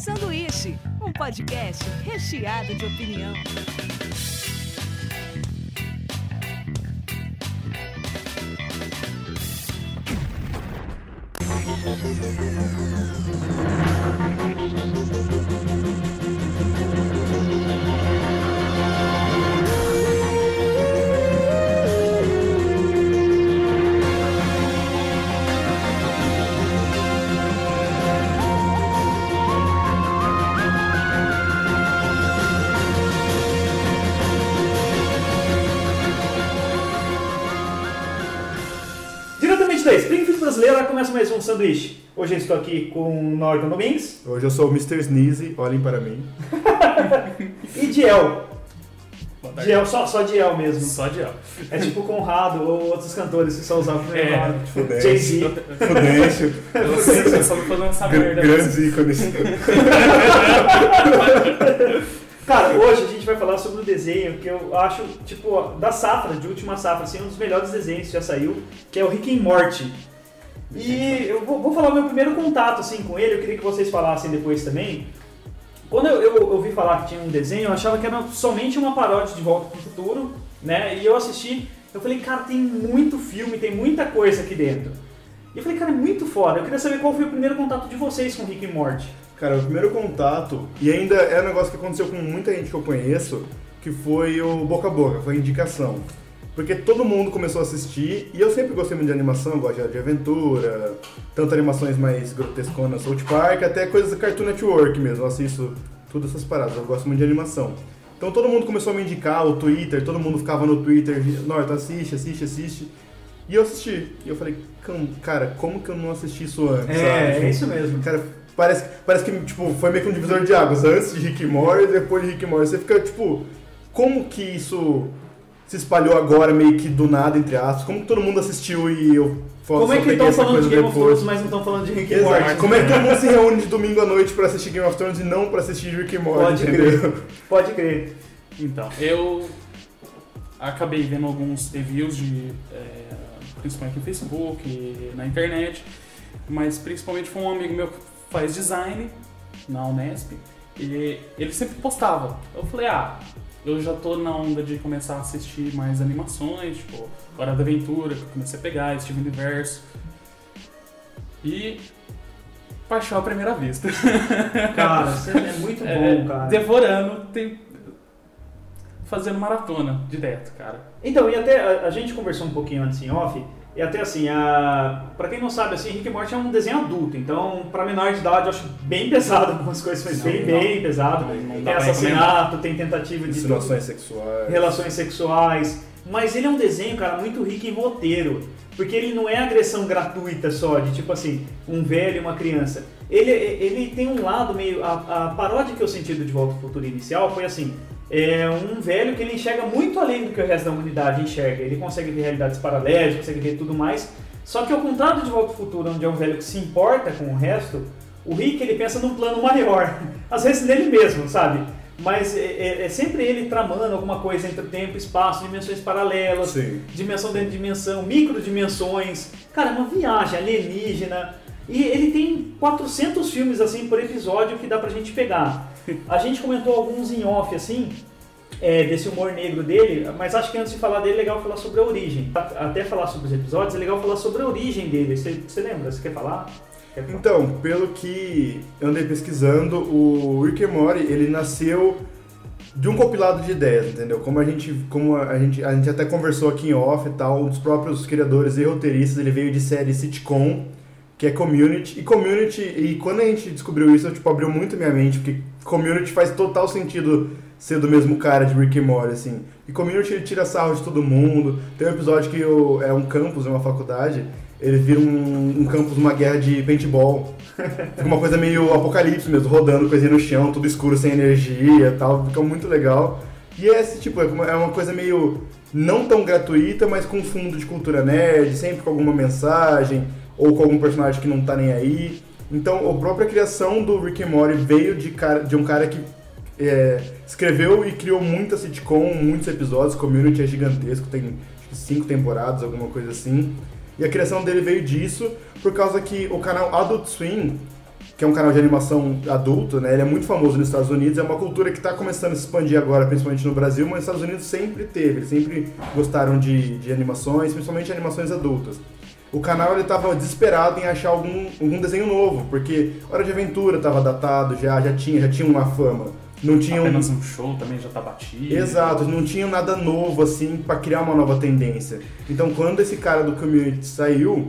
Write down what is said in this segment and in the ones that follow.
Sanduíche, um podcast recheado de opinião. Sanduíche. Hoje eu estou aqui com o Norton Domingues Hoje eu sou o Mr. Sneezy, olhem para mim. e Diel. Diel, só, só Diel mesmo. Só de ó. É tipo Conrado ou outros cantores que só usavam o É, nome. Fudêncio. Jay-Z. Fudêncio. Eu sei, eu só tô fazendo essa merda. Grandes ícones. Cara, hoje a gente vai falar sobre um desenho que eu acho, tipo, da safra, de última safra, assim, um dos melhores desenhos que já saiu, que é o Rick and Morty. E eu vou, vou falar o meu primeiro contato, assim, com ele, eu queria que vocês falassem depois também. Quando eu, eu ouvi falar que tinha um desenho, eu achava que era somente uma paródia de Volta pro Futuro, né? E eu assisti, eu falei, cara, tem muito filme, tem muita coisa aqui dentro. E eu falei, cara, é muito foda. Eu queria saber qual foi o primeiro contato de vocês com Rick and Morty. Cara, o primeiro contato, e ainda é um negócio que aconteceu com muita gente que eu conheço, que foi o boca a boca, foi indicação. Porque todo mundo começou a assistir, e eu sempre gostei muito de animação, gosto de aventura, tanto animações mais grotesconas, South Park, até coisas da Cartoon Network mesmo, eu assisto todas essas paradas, eu gosto muito de animação. Então todo mundo começou a me indicar, o Twitter, todo mundo ficava no Twitter, Norton, assiste, assiste, assiste. E eu assisti. E eu falei, "Cam- cara, como que eu não assisti isso antes? sabe? É, é isso mesmo. Cara, parece, parece que tipo, foi meio que um divisor de águas. Antes de Rick e depois de Rick Morty. Você fica tipo, como que isso se espalhou agora meio que do nada, entre aspas? Como todo mundo assistiu e eu Como é que estão falando de Game of depois? Thrones, mas não estão falando de Rick and. Morty? Como é que todo mundo se reúne de domingo à noite pra assistir Game of Thrones e não pra assistir Rick and Morty, Pode entendeu? crer. Pode crer. Então, eu acabei vendo alguns reviews de. é, principalmente no Facebook, e na internet, mas principalmente foi um amigo meu que faz design na Unesp e ele sempre postava. Eu falei, ah, eu já tô na onda de começar a assistir mais animações, tipo, Hora da Aventura, que eu comecei a pegar, Steven Universo. E. Paixão à primeira vista. Cara, você é muito É, bom, cara. Devorando, tem... fazendo maratona direto, cara. Então, e até a, a gente conversou um pouquinho antes em off, e até assim, a, pra quem não sabe, assim, Rick and Morty é um desenho adulto, então pra menor de idade eu acho bem pesado algumas coisas, mas Não, bem, não. bem pesado. Não- Tem assassinato, tem tentativa de Insinuações sexuais. relações sexuais. Mas ele é um desenho, cara, muito rico em roteiro. Porque ele não é agressão gratuita só, de tipo assim, um velho e uma criança. Ele, ele tem um lado meio. A, a paródia que eu senti do De Volta ao Futuro inicial foi assim: é um velho que ele enxerga muito além do que o resto da humanidade enxerga. Ele consegue ver realidades paralelas, consegue ver tudo mais. Só que ao contrário De Volta ao Futuro, onde é um velho que se importa com o resto, o Rick ele pensa num plano maior. Às vezes nele mesmo, sabe? Mas é, é- é sempre ele tramando alguma coisa entre tempo, espaço, dimensões paralelas, Sim. dimensão dentro de dimensão, microdimensões. Cara, é uma viagem alienígena. E ele tem 400 filmes assim por episódio que dá pra gente pegar. A gente comentou alguns em off assim, é, desse humor negro dele, mas acho que antes de falar dele é legal falar sobre a origem. Até falar sobre os episódios, é legal falar sobre a origem dele. Você, lembra? Você quer falar? Quer falar? Então, pelo que eu andei pesquisando, o Rick and Morty, ele nasceu de um compilado de ideias, entendeu? Como a gente, como a gente, a gente até conversou aqui em off e tal, um dos próprios criadores e roteiristas, ele veio de série sitcom, que é Community. E Community, e quando a gente descobriu isso, tipo, abriu muito minha mente, porque Community faz total sentido ser do mesmo cara de Rick and Morty, assim. E Community, ele tira sarro de todo mundo. Tem um episódio que o- é um campus, é uma faculdade, ele vira um, um campus, uma guerra de paintball. Fica uma coisa meio apocalipse mesmo, rodando coisinha no chão, tudo escuro, sem energia e tal. Fica muito legal. E é esse tipo, é é uma coisa meio não tão gratuita, mas com fundo de cultura nerd, sempre com alguma mensagem, ou com algum personagem que não tá nem aí. Então, a própria criação do Rick and Morty veio de, cara, de um cara que é, escreveu e criou muita sitcom, muitos episódios, Community é gigantesco, tem cinco temporadas, alguma coisa assim. E a criação dele veio disso, por causa que o canal Adult Swim, que é um canal de animação adulto, né? Ele é muito famoso nos Estados Unidos, é uma cultura que está começando a se expandir agora, principalmente no Brasil, mas nos Estados Unidos sempre teve, eles sempre gostaram de, de animações, principalmente animações adultas. O canal ele estava desesperado em achar algum, algum desenho novo, porque Hora de Aventura estava datado já, já tinha, já tinha uma fama. Não tinha um, Apenas um show também já tá batido. Exato, não tinha nada novo assim pra criar uma nova tendência. Então quando esse cara do community saiu,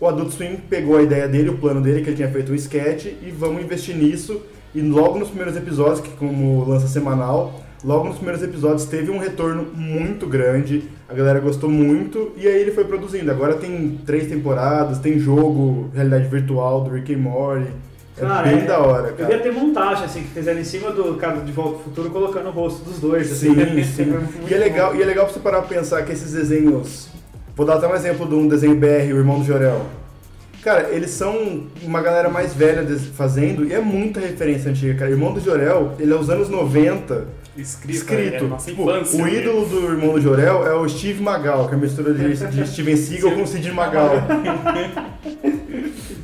o Adult Swim pegou a ideia dele, o plano dele, que ele tinha feito um sketch, e vamos investir nisso. E logo nos primeiros episódios, que como lança semanal, logo nos primeiros episódios teve um retorno muito grande, a galera gostou muito, e aí ele foi produzindo. Agora tem três temporadas, tem jogo, realidade virtual do Rick and Morty. É Cara, bem é- da hora, Eu cara. ia ter montagem, assim, que fizeram em cima do cara de Volta ao Futuro, colocando o rosto dos dois. Assim, Sim, sim. Muito E é, bom. legal, e é legal pra você parar pra pensar que esses desenhos. Vou dar até um exemplo de um desenho BR, o Irmão do Jorel. Cara, eles são uma galera mais velha fazendo e é muita referência antiga, cara. Irmão do Jorel, ele é os anos 90 Escrito. escrito. É, nossa Tipo, infância. o ídolo do Irmão do Jorel é o Steve Magal, que é a mistura de, de Steven Seagal com Sid Magal.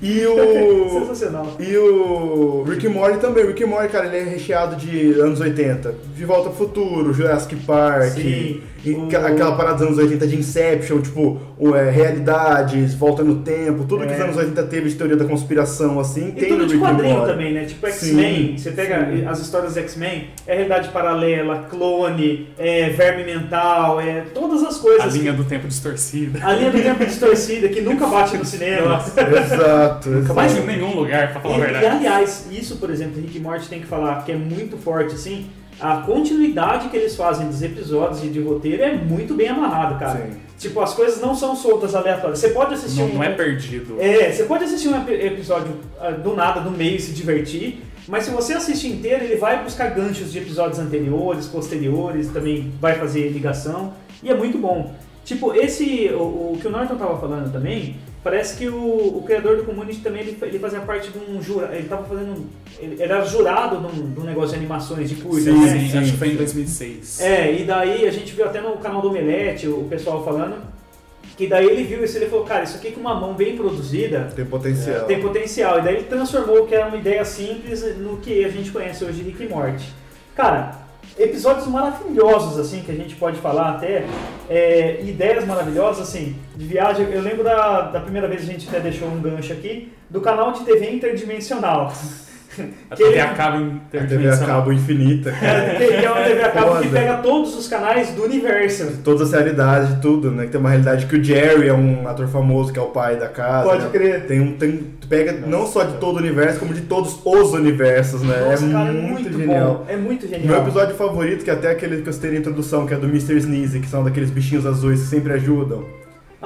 E o. Sensacional. E o Rick Morty também. O Rick Morty, cara, ele é recheado de anos 80. De Volta ao Futuro, Jurassic Park. Sim. E O- Aquela parada dos anos 80 de Inception, tipo, o, é, realidades, volta no tempo, tudo que É. os anos 80 teve de teoria da conspiração, assim, E tem tudo no de quadrinho também, né? Tipo X-Men, Sim, você pega as histórias do X-Men, é realidade paralela, clone, é verme mental, é todas as coisas. A linha que- do tempo distorcida. a linha do tempo distorcida, que nunca bate no cinema. Exato, exato. Mas em nenhum lugar, pra falar a E, e, verdade. aliás, isso, por exemplo, Rick e Morty tem que falar que é muito forte, assim, a continuidade que eles fazem dos episódios e de roteiro é muito bem amarrado, cara. Sim. Tipo, as coisas não são soltas aleatórias. Você pode assistir Não, um. não é perdido. É, você pode assistir um epi- episódio ah, do nada, no meio, e se divertir, mas se você assistir inteiro, ele vai buscar ganchos de episódios anteriores, posteriores, também vai fazer ligação, e é muito bom. Tipo, esse, o, o que o Norton tava falando também, parece que o, o criador do Community também, ele, ele fazia parte de um jurado, ele tava fazendo, ele era jurado de um, de um negócio de animações, de curtas, Sim, né? Sim, acho que foi em 2006. É, e daí a gente viu até no canal do Omelete o pessoal falando, que daí ele viu isso e ele falou, cara, isso aqui com uma mão bem produzida, Tem potencial. tem potencial. E daí ele transformou o que era uma ideia simples no que a gente conhece hoje de Rick e Morty. Cara, episódios maravilhosos, assim, que a gente pode falar até, é, ideias maravilhosas, assim, de viagem. Eu lembro da, da primeira vez que a gente até deixou um gancho aqui, do canal de TV interdimensional. A que TV ele- acaba A TV a interdimensional. cabo infinita, cara. Que é uma TV a cabo que pega todos os canais do universo. Todas as realidades, tudo, né? Que tem uma realidade que o Jerry é um ator famoso, que é o pai da casa. Pode né? crer. Tem um, tem, tu pega não só de todo o universo, como de todos os universos, né? Nossa, é, cara, muito genial. bom. É muito genial. Meu episódio favorito, que é até aquele que eu citei na introdução, que é do Mr. Sneezy, que são daqueles bichinhos azuis que sempre ajudam.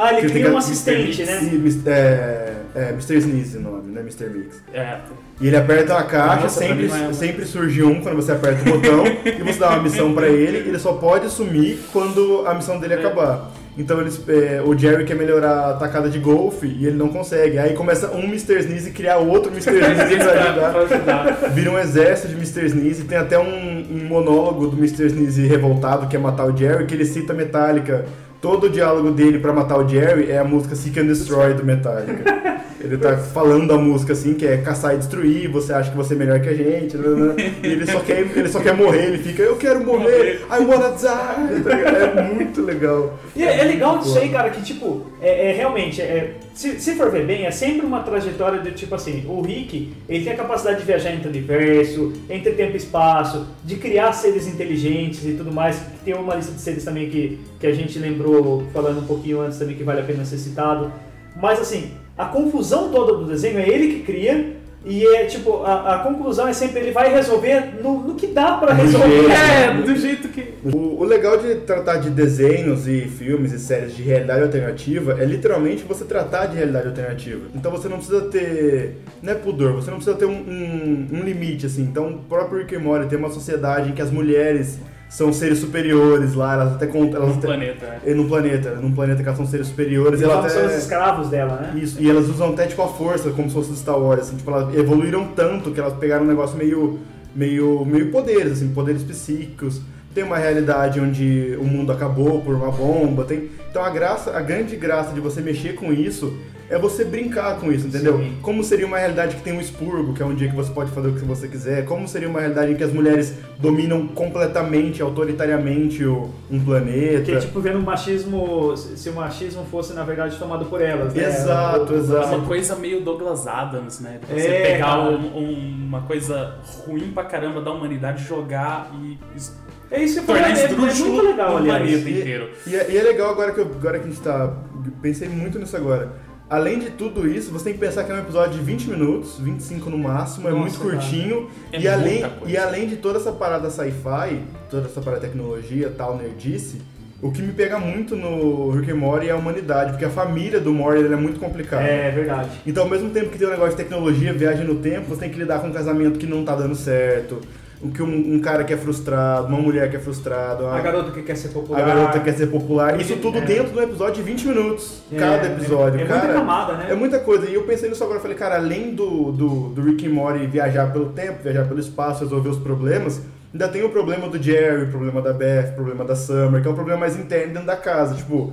Ah, ele Que cria um assistente, né? é, é Mr. Sneezy o nome, não é Mr. Mix. É, E ele aperta uma caixa, Nossa, sempre, é- sempre surge um quando você aperta o botão e você dá uma missão pra ele, ele só pode sumir quando a missão dele É. acabar. Então eles, é, o Jerry quer melhorar a tacada de golfe e ele não consegue. Aí começa um Mr. Sneezy criar outro Mr. Sneezy pra ajudar. ajudar. Vira um exército de Mr. Sneezy. Tem até um, um monólogo do Mr. Sneezy revoltado que é matar o Jerry, que ele cita Metallica. Todo o diálogo dele pra matar o Jerry é a música Seek and Destroy do Metallica. Ele tá falando da música assim, que é caçar e destruir, você acha que você é melhor que a gente, né, né? e ele só quer, ele só quer morrer, ele fica, eu quero morrer, I wanna die. Tá? É muito legal. E é, é legal disso aí, cara, que tipo, é, é realmente, é, se, se for ver bem, é sempre uma trajetória do tipo assim, o Rick, ele tem a capacidade de viajar entre o universo, entre tempo e espaço, de criar seres inteligentes e tudo mais, que tem uma lista de seres também que, que a gente lembrou falando um pouquinho antes também que vale a pena ser citado. Mas assim, a confusão toda do desenho é ele que cria, e é tipo, a, a conclusão é sempre ele vai resolver no, no que dá pra Do resolver. É, do jeito que. O, o legal de tratar de desenhos e filmes e séries de realidade alternativa é literalmente você tratar de realidade alternativa. Então você não precisa ter. Não é pudor, você não precisa ter um, um- um limite, assim. Então o próprio Rick and Morty tem uma sociedade em que as mulheres são seres superiores lá, elas até contam. Elas No até, planeta. é. num planeta, num planeta que elas são seres superiores. e Eles elas são os até, escravos dela, né? isso, e elas usam até tipo a força, como se fosse do Star Wars, assim, tipo, elas evoluíram tanto que elas pegaram um negócio meio, meio, meio poderes, assim, poderes psíquicos. tem uma realidade onde o mundo acabou por uma bomba, tem... Então a graça, a grande graça de você mexer com isso é você brincar com isso, entendeu? Sim. Como seria uma realidade que tem um expurgo, que é um dia que você pode fazer o que você quiser? Como seria uma realidade em que as mulheres dominam completamente, autoritariamente o- um planeta? Que é tipo vendo o machismo, se o machismo fosse na verdade tomado por elas, né? Exato, exato. É uma coisa meio Douglas Adams, né? Você É, pegar um- um- uma coisa ruim pra caramba da humanidade, jogar e É isso que eu falei, tornar é, é muito legal, no aliás. E- inteiro. E é, e é legal agora que, eu- agora que a gente tá. Pensei muito nisso agora. Além de tudo isso, você tem que pensar que é um episódio de 20 minutos, 25 no máximo, é Nossa, muito curtinho. É e, além, coisa. e além de toda essa parada sci-fi, toda essa parada tecnologia, tal, nerdice, o que me pega muito no Rick and Morty é a humanidade, porque a família do Morty é muito complicada. É verdade. Então, ao mesmo tempo que tem um negócio de tecnologia, viagem no tempo, você tem que lidar com um casamento que não tá dando certo, o que um, um cara que é frustrado, uma mulher que é frustrada, A garota que quer ser popular. a garota quer ser popular. Isso É. tudo dentro de um episódio de 20 minutos, É, cada episódio. É, é cara, muita camada, né? é muita coisa. E eu pensei nisso agora, falei, cara, além do, do, do Rick and Morty viajar pelo tempo, viajar pelo espaço, resolver os problemas, ainda tem o problema do Jerry, o problema da Beth, o problema da Summer, que é um problema mais interno dentro da casa. Tipo,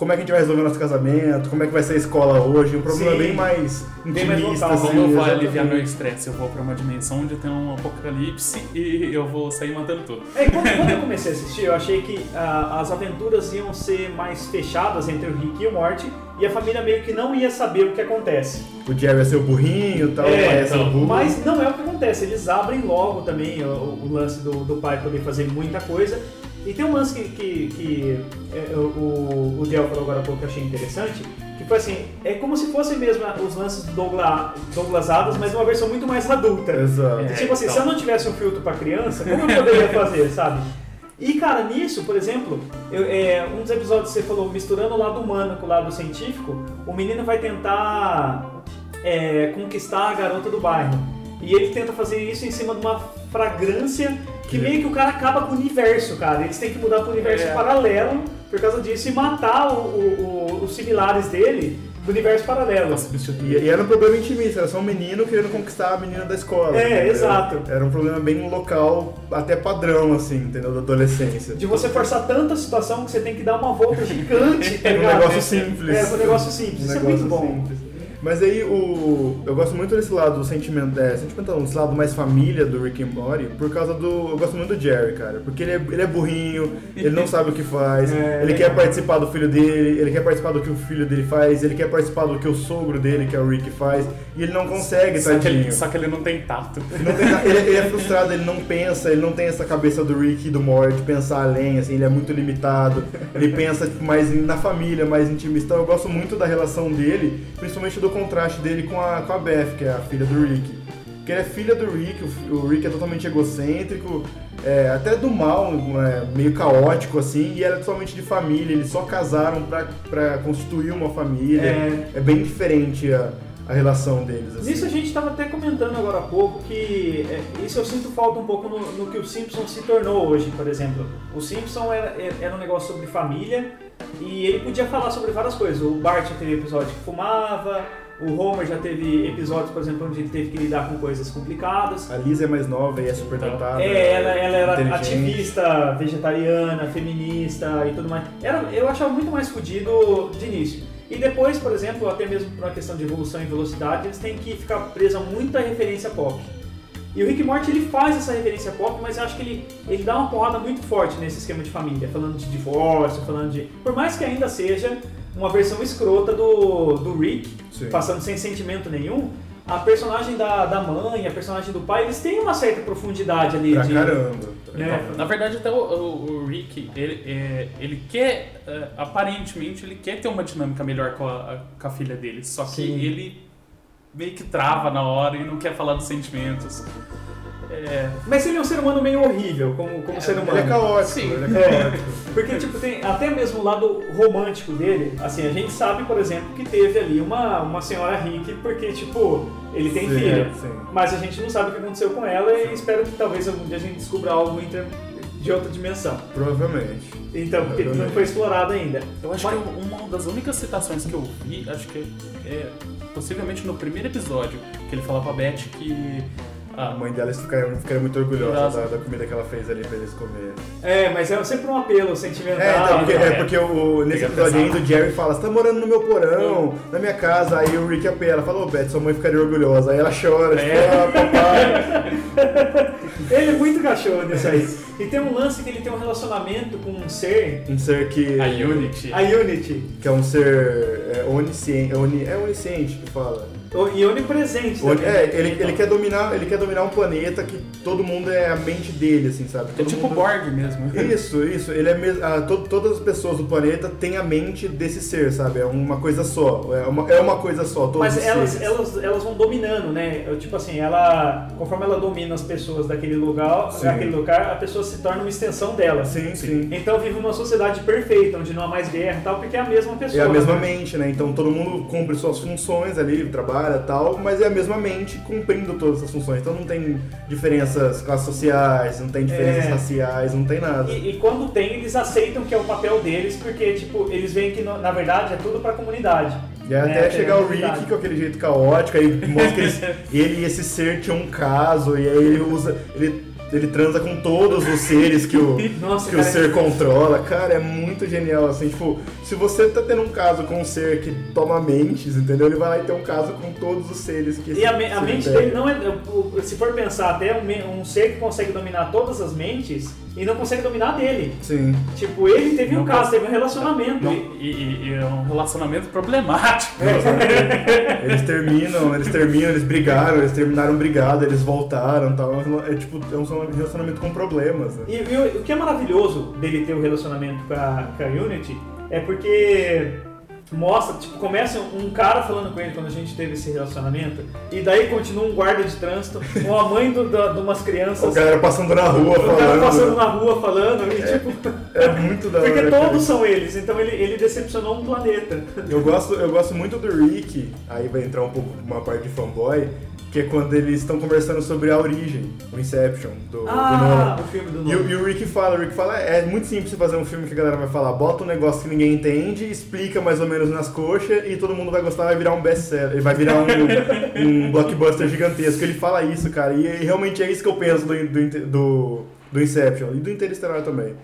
como é que a gente vai resolver nosso casamento, como é que vai ser a escola hoje, um problema Sim. bem mais Bem mais intimista, local, assim. Como eu vou aliviar meu estresse? Eu vou pra uma dimensão onde tem um apocalipse e eu vou sair matando tudo. É, quando, quando eu comecei a assistir, eu achei que ah, as aventuras iam ser mais fechadas entre o Rick e o Morty e a família meio que não ia saber o que acontece. O Jerry é seu burrinho e tal, É, o pai é seu então, burro. Mas não é o que acontece, eles abrem logo também o, o lance do, do pai poder fazer muita coisa. E tem um lance que, que, que, é, o, o Del falou agora há pouco que eu achei interessante, que foi assim, é como se fossem mesmo os lances do Douglas, Douglas Adams, mas uma versão muito mais adulta. Exato. É, tipo assim, então. se eu não tivesse um filtro pra criança, como eu poderia fazer, sabe? E cara, nisso, por exemplo, eu- é, um dos episódios que você falou, misturando o lado humano com o lado científico, o menino vai tentar é, conquistar a garota do bairro. E ele tenta fazer isso em cima de uma fragrância que meio que o cara acaba com o universo, cara. Eles têm que mudar para o universo É. paralelo por causa disso e matar o- o- o- os similares dele do universo paralelo. Substituir. E, e era um problema intimista, era só um menino querendo conquistar a menina da escola. É, entendeu? exato. Era um problema bem local, até padrão, assim, entendeu? Da adolescência. De você forçar tanta situação que você tem que dar uma volta gigante, tá É um ligado? negócio simples. É, um negócio simples. Um Isso é negócio muito bom. simples. Mas aí o. Eu gosto muito desse lado sentimental, é, sentimental, desse lado mais família do Rick and Morty, por causa do. Eu gosto muito do Jerry, cara. Porque ele é, ele é burrinho, ele não sabe o que faz, É, ele quer participar do filho dele, ele quer participar do que o filho dele faz, ele quer participar do que o sogro dele, que é o Rick, faz, e ele não consegue, Só que, ele, só que ele não tem tato. Não tem ele, ele é frustrado, ele não pensa, ele não tem essa cabeça do Rick e do Morty de pensar além, assim, ele é muito limitado. Ele pensa tipo, mais na família, mais intimista. Então eu gosto muito da relação dele, principalmente do contraste dele com a, com a Beth, que é a filha do Rick. Porque ele é filha do Rick, o, o Rick é totalmente egocêntrico, é, até do mal, é, meio caótico assim, e ela é totalmente de família, eles só casaram pra, pra constituir uma família. É. É, bem diferente a, a relação deles. Assim. Nisso a gente estava até comentando agora há pouco que é, isso eu sinto falta um pouco no, no que o Simpson se tornou hoje, por exemplo. O Simpson era, era um negócio sobre família e ele podia falar sobre várias coisas. O Bart já teve episódio que fumava, o Homer já teve episódios, por exemplo, onde ele teve que lidar com coisas complicadas. A Liz é mais nova e é super Então, dotada. É, ela, ela era ativista, vegetariana, feminista e tudo mais. Era, eu achava muito mais fodido de início. E depois, por exemplo, até mesmo por uma questão de evolução e velocidade, eles têm que ficar presos a muita referência pop. E o Rick Morty ele faz essa referência pop, mas eu acho que ele, ele dá uma porrada muito forte nesse esquema de família, falando de divórcio, falando de. Por mais que ainda seja uma versão escrota do, do Rick, Sim. passando sem sentimento nenhum, a personagem da, da mãe, a personagem do pai, eles têm uma certa profundidade ali. Pra de, caramba. É. Na verdade, até o, o- o Rick, ele, é, ele quer, é, aparentemente, ele quer ter uma dinâmica melhor com a, com a filha dele. Só que Sim. ele meio que trava na hora e não quer falar dos sentimentos. É, Mas ele é um ser humano meio horrível, como, como ser humano. Ele é caótico, Sim. ele é É, caótico. porque tipo, tem até mesmo o lado romântico dele, assim, a gente sabe, por exemplo, que teve ali uma, uma senhora rica, porque, tipo, ele tem Sim, filha. sim. Mas a gente não sabe o que aconteceu com ela e espero que talvez algum dia a gente descubra algo inter- de outra dimensão. Provavelmente. Então, porque não foi explorado ainda. eu acho que uma das únicas citações que eu vi, acho que é possivelmente no primeiro episódio, que ele fala pra Beth que A mãe dela ficaria, ficaria muito orgulhosa da, da comida que ela fez ali pra eles comerem. É, mas é sempre um apelo sentimental. É, então, porque, né? é porque o, nesse Fica episódio ainda o Jerry fala, você tá morando no meu porão, na minha casa, aí o Rick apela, fala, ô Beth, sua mãe ficaria orgulhosa. Aí ela chora, tipo, É. ah, papai. Ele é muito cachorro nisso aí. E tem um lance que ele tem um relacionamento com um ser, Um ser que. a Unity. a Unity, Que é um ser é, onisciente, é, é onisciente que fala. E onipresente Oni- também. é, ele, ele, quer dominar, ele quer dominar um planeta que todo mundo é a mente dele, assim, sabe? É Todo tipo mundo... Borg mesmo. Isso, isso. Ele é ah, to- todas as pessoas do planeta têm a mente desse ser, sabe? É uma coisa só. É uma, é uma coisa só. Todos Mas elas, seres. elas, elas vão dominando, né? Tipo assim, ela. Conforme ela domina as pessoas daquele lugar, Sim. daquele lugar, a pessoa se torna uma extensão dela. Sim, sim. Então vive uma sociedade perfeita, onde não há mais guerra e tal, porque é a mesma É pessoa. a mesma né? mente, né? Então todo mundo cumpre suas funções ali, trabalha tal, mas é a mesma mente cumprindo todas essas funções. Então não tem diferenças classes sociais, não tem diferenças É. raciais, não tem nada. E, e quando tem, eles aceitam que é o papel deles, porque, tipo, eles veem que, na verdade, é tudo pra comunidade. E aí né? até chegar o. Rick com aquele jeito caótico, aí mostra que eles- ele e esse ser tinham um caso, e aí ele usa. Ele, ele transa com todos os seres que o, Nossa, que cara, o ser controla. Cara, é muito genial, assim, tipo, se você tá tendo um caso com um ser que toma mentes, entendeu? Ele vai lá e tem um caso com todos os seres que E a, me- a mente dele não é. Se for pensar, até um, um ser que consegue dominar todas as mentes e não consegue dominar dele. Sim. Tipo, ele teve um Não caso, cons- teve um relacionamento. Não, E- e, e é um relacionamento problemático. Eles terminam, eles terminam, eles brigaram, eles terminaram brigado, eles voltaram e tal. É tipo, é um relacionamento com problemas, né? E, e o, o que é maravilhoso dele ter o relacionamento com a, com a Unity é porque mostra, tipo, começa um cara falando com ele quando a gente teve esse relacionamento, e daí continua um guarda de trânsito, com a mãe do, da, de umas crianças, O galera passando na rua o cara falando. passando na rua falando, e tipo, É muito da hora. porque cara. todos são eles, então ele, ele decepcionou um planeta. Eu gosto, eu gosto muito do Rick, aí vai entrar um pouco uma parte de fanboy, que é quando eles estão conversando sobre a origem, o Inception, do, do Ah, Nolan. o filme do E, o- Nolan. e o Rick fala, o Rick fala, é muito simples fazer um filme que a galera vai falar, bota um negócio que ninguém entende, explica mais ou menos nas coxas e todo mundo vai gostar, vai virar um best-seller, vai virar um, um blockbuster gigantesco. Ele fala isso, cara, e, e realmente é isso que eu penso do, do, do, do Inception e do Interestelar também.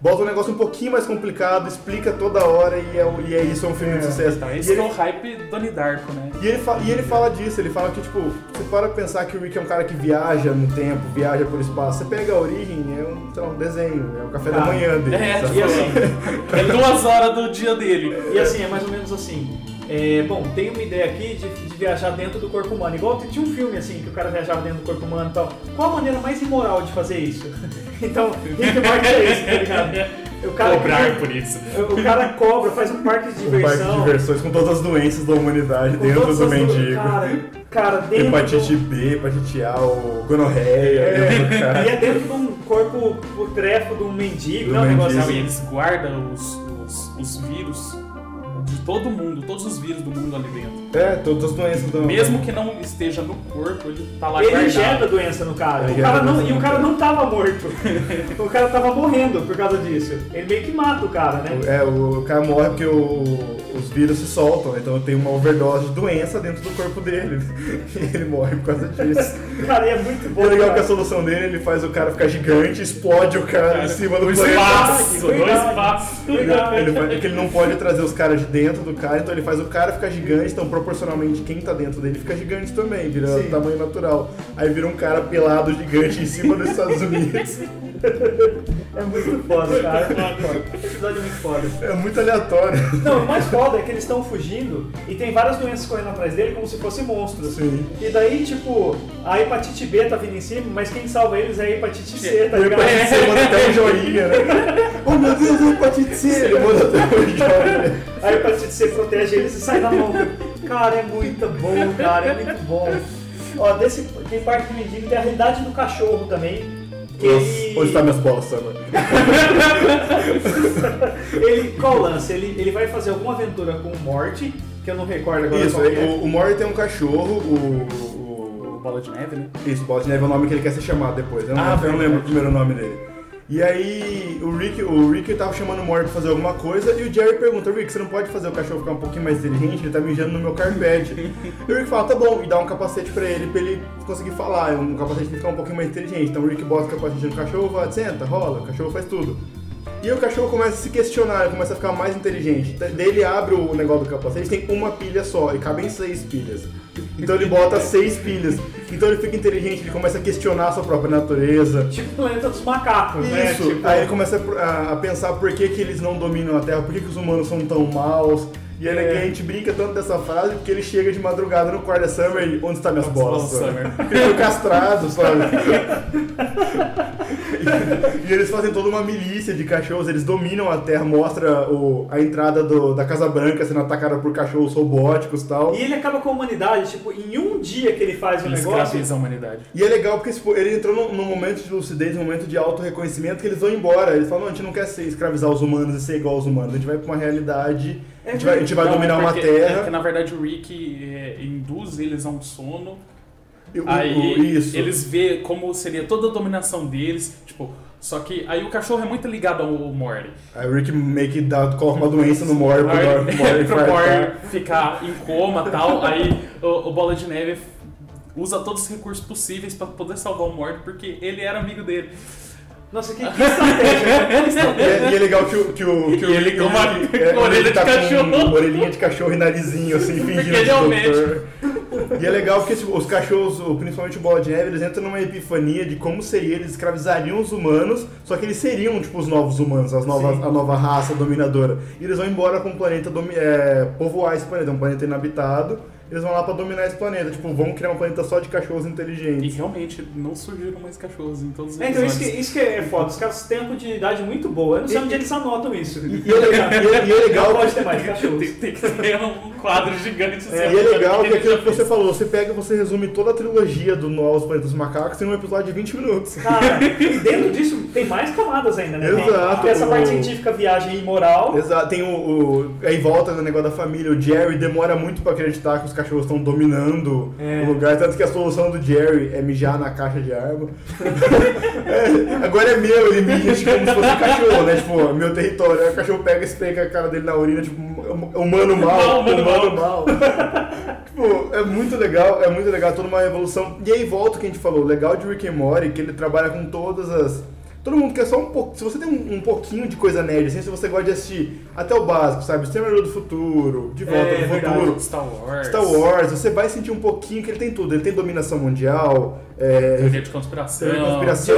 Bota um negócio um pouquinho mais complicado, explica toda hora e é, e é isso, é um filme de sucesso. Então, E esse ele- é o hype do Donnie Darko, né? e ele, fa- e ele fala disso, ele fala que, tipo, você para pensar que o Rick é um cara que viaja no tempo, viaja por espaço. Você pega a origem, é um, sei lá, um desenho, é o café da Ah, manhã dele. É? E assim, É duas horas do dia dele. E assim, é mais ou menos assim. É, bom, tem uma ideia aqui de, de viajar dentro do corpo humano. Igual tinha um filme assim, que o cara viajava dentro do corpo humano e tal. Qual a maneira mais imoral de fazer isso? então, Rick Morty é isso, tá ligado? O cara, Cobrar por isso. o cara cobra, faz um parque de Um parque de diversão. diversões com todas as doenças da humanidade com dentro do mendigo. Cara, cara dentro Hepatite do- B, hepatite A, o gonorreia, É, e é dentro de um corpo trefo de um mendigo, Do não é um negócio mendigo. Não, e assim. eles guardam os, os, os vírus todo mundo, todos os vírus do mundo ali dentro. É, todas as doenças do Mesmo que não esteja no corpo, ele tá lá Ele guardado. injeta a doença no cara. Ele O cara não, e o cara cara. não tava morto. o cara tava morrendo por causa disso. Ele meio que mata o cara, né? É, o cara morre porque o- os vírus se soltam, então tem uma overdose de doença dentro do corpo dele. E ele morre por causa disso. Cara, e é muito bom. E é legal cara. que a solução dele, ele faz o cara ficar gigante, explode o cara em cima do espaço, no Verdade. espaço. Verdade. Ele, faz- é que ele não pode trazer os caras de dentro do cara, então ele faz o cara ficar gigante, então proporcionalmente quem tá dentro dele fica gigante também, vira Sim. tamanho natural. Aí vira um cara pelado gigante em cima dos Estados Unidos. É muito foda, cara. É muito foda. Esse episódio é muito foda. É muito aleatório. Não, o mais foda é que eles estão fugindo e tem várias doenças correndo atrás dele como se fossem monstros. Sim. E daí, tipo, a hepatite B tá vindo em cima, mas quem salva eles é a hepatite C, tá ligado? Hepatite C manda até um joinha, né? Oh meu Deus, a hepatite C! Ele manda até um joinha. A hepatite C protege eles e sai na mão. Cara, é muito bom, cara, é muito bom. Ó, desse, tem parte do mendigo, tem a realidade do cachorro também. Ele, Onde tá minhas bolas, Summer? ele, qual o lance? Ele, ele vai fazer alguma aventura com o Morty, que eu não recordo agora Isso, qual que é. o, o Mori tem um cachorro, o. O Bola de Neve, né? isso, Bola de Neve é o nome que ele quer ser chamado depois. Eu não, Ah, eu não lembro o primeiro nome dele. E aí o Rick, o Rick tava chamando o Morty pra fazer alguma coisa e o Jerry pergunta, Rick, você não pode fazer o cachorro ficar um pouquinho mais inteligente? Ele tá mijando no meu carpete. e o Rick fala, tá bom, e dá um capacete pra ele, pra ele conseguir falar, um capacete pra ficar um pouquinho mais inteligente. Então o Rick bota o capacete no cachorro, fala, senta, rola, o cachorro faz tudo. E o cachorro começa a se questionar, ele começa a ficar mais inteligente. Daí ele abre o negócio do capacete, tem uma pilha só, e cabem seis pilhas. Então ele bota seis pilhas. Então ele fica inteligente, ele começa a questionar a sua própria natureza. Tipo o planeta dos macacos, né? Isso. Tipo, Aí ele começa a, a pensar por que, que eles não dominam a Terra, por que, que os humanos são tão maus. E É. a gente brinca tanto dessa frase porque ele chega de madrugada no quarto da Summer e onde está minhas Onde está bolas? Summer? Ele castrado, sabe? e, e eles fazem toda uma milícia de cachorros, eles dominam a Terra, mostra o, a entrada do- da Casa Branca sendo atacada por cachorros robóticos e tal. E ele acaba com a humanidade, tipo, em um dia que ele faz o Ele negócio. escraviza a humanidade. E é legal porque tipo, ele entrou num, num momento de lucidez, num momento de auto-reconhecimento que eles vão embora. Eles falam, não, a gente não quer ser, escravizar os humanos e ser igual aos humanos. A gente vai pra uma realidade, a gente vai, a gente vai Não, dominar é uma porque- terra. É porque, na verdade, o Rick é, induz eles a um sono. E o- Aí isso. eles vê como seria toda a dominação deles. Tipo, só que aí o cachorro é muito ligado ao Morty. Aí o Rick meio que dá, coloca uma doença no Mori pro Morty- pro. Morty ficar em coma e tal. Aí o, o Bola de Neve usa todos os recursos possíveis pra poder salvar o Morty, porque ele era amigo dele. Nossa, que, que estratégia, né? Que E estratégia. é, e é legal que o. Que o, que E o ele com uma é, orelha ele de tá cachorro. Com orelhinha de cachorro e narizinho, assim, fingindo ele de é o doutor. E é legal porque tipo, os cachorros, principalmente o Bola de Neve, eles entram numa epifania de como seria, eles escravizariam os humanos, só que eles seriam, tipo, os novos humanos, as novas, Sim. a nova raça dominadora. E eles vão embora com o planeta, domi- é, povoar esse planeta, é um planeta inabitado. Eles vão lá pra dominar esse planeta, tipo, vão criar um planeta só de cachorros E inteligentes. realmente não surgiram mais cachorros em todos os É, então isso que, isso que é foda, os caras têm uma continuidade muito boa. Eu não sei E- onde eles anotam isso. E, e é legal, e é- e é legal Não pode ter mais cachorros. Tem, tem que ter um quadro gigante. É, e é legal que aquilo que você falou, você pega e você resume toda a trilogia do Novos Planetas Macacos em um episódio de 20 minutos. Cara, e dentro disso tem mais camadas ainda, né? Exato. Tem essa parte O- científica, viagem imoral. Exato, tem o, o- Aí volta no negócio da família, o Jerry demora muito pra acreditar que os cachorros estão dominando É. o lugar, tanto que a solução do Jerry é mijar na caixa de água. É, agora é meu, ele mija tipo, como se fosse um cachorro, né? Tipo, é meu território. Aí o cachorro pega e esfrega a cara dele na urina, tipo, humano mal, Humano humano mal. tipo, é muito legal, é muito legal, toda uma evolução. E aí volta o que a gente falou, o legal de Rick and Morty, que ele trabalha com todas as... Todo mundo quer só um pouco. Se você tem um, um pouquinho de coisa nerd, assim, se você gosta de assistir até o básico, sabe? Exterminador do Futuro, De Volta É, do verdade. Futuro, Star Wars. Star Wars, você vai sentir um pouquinho que ele tem tudo. Ele tem dominação mundial, é, Teoria de conspiração. Teoria de conspiração.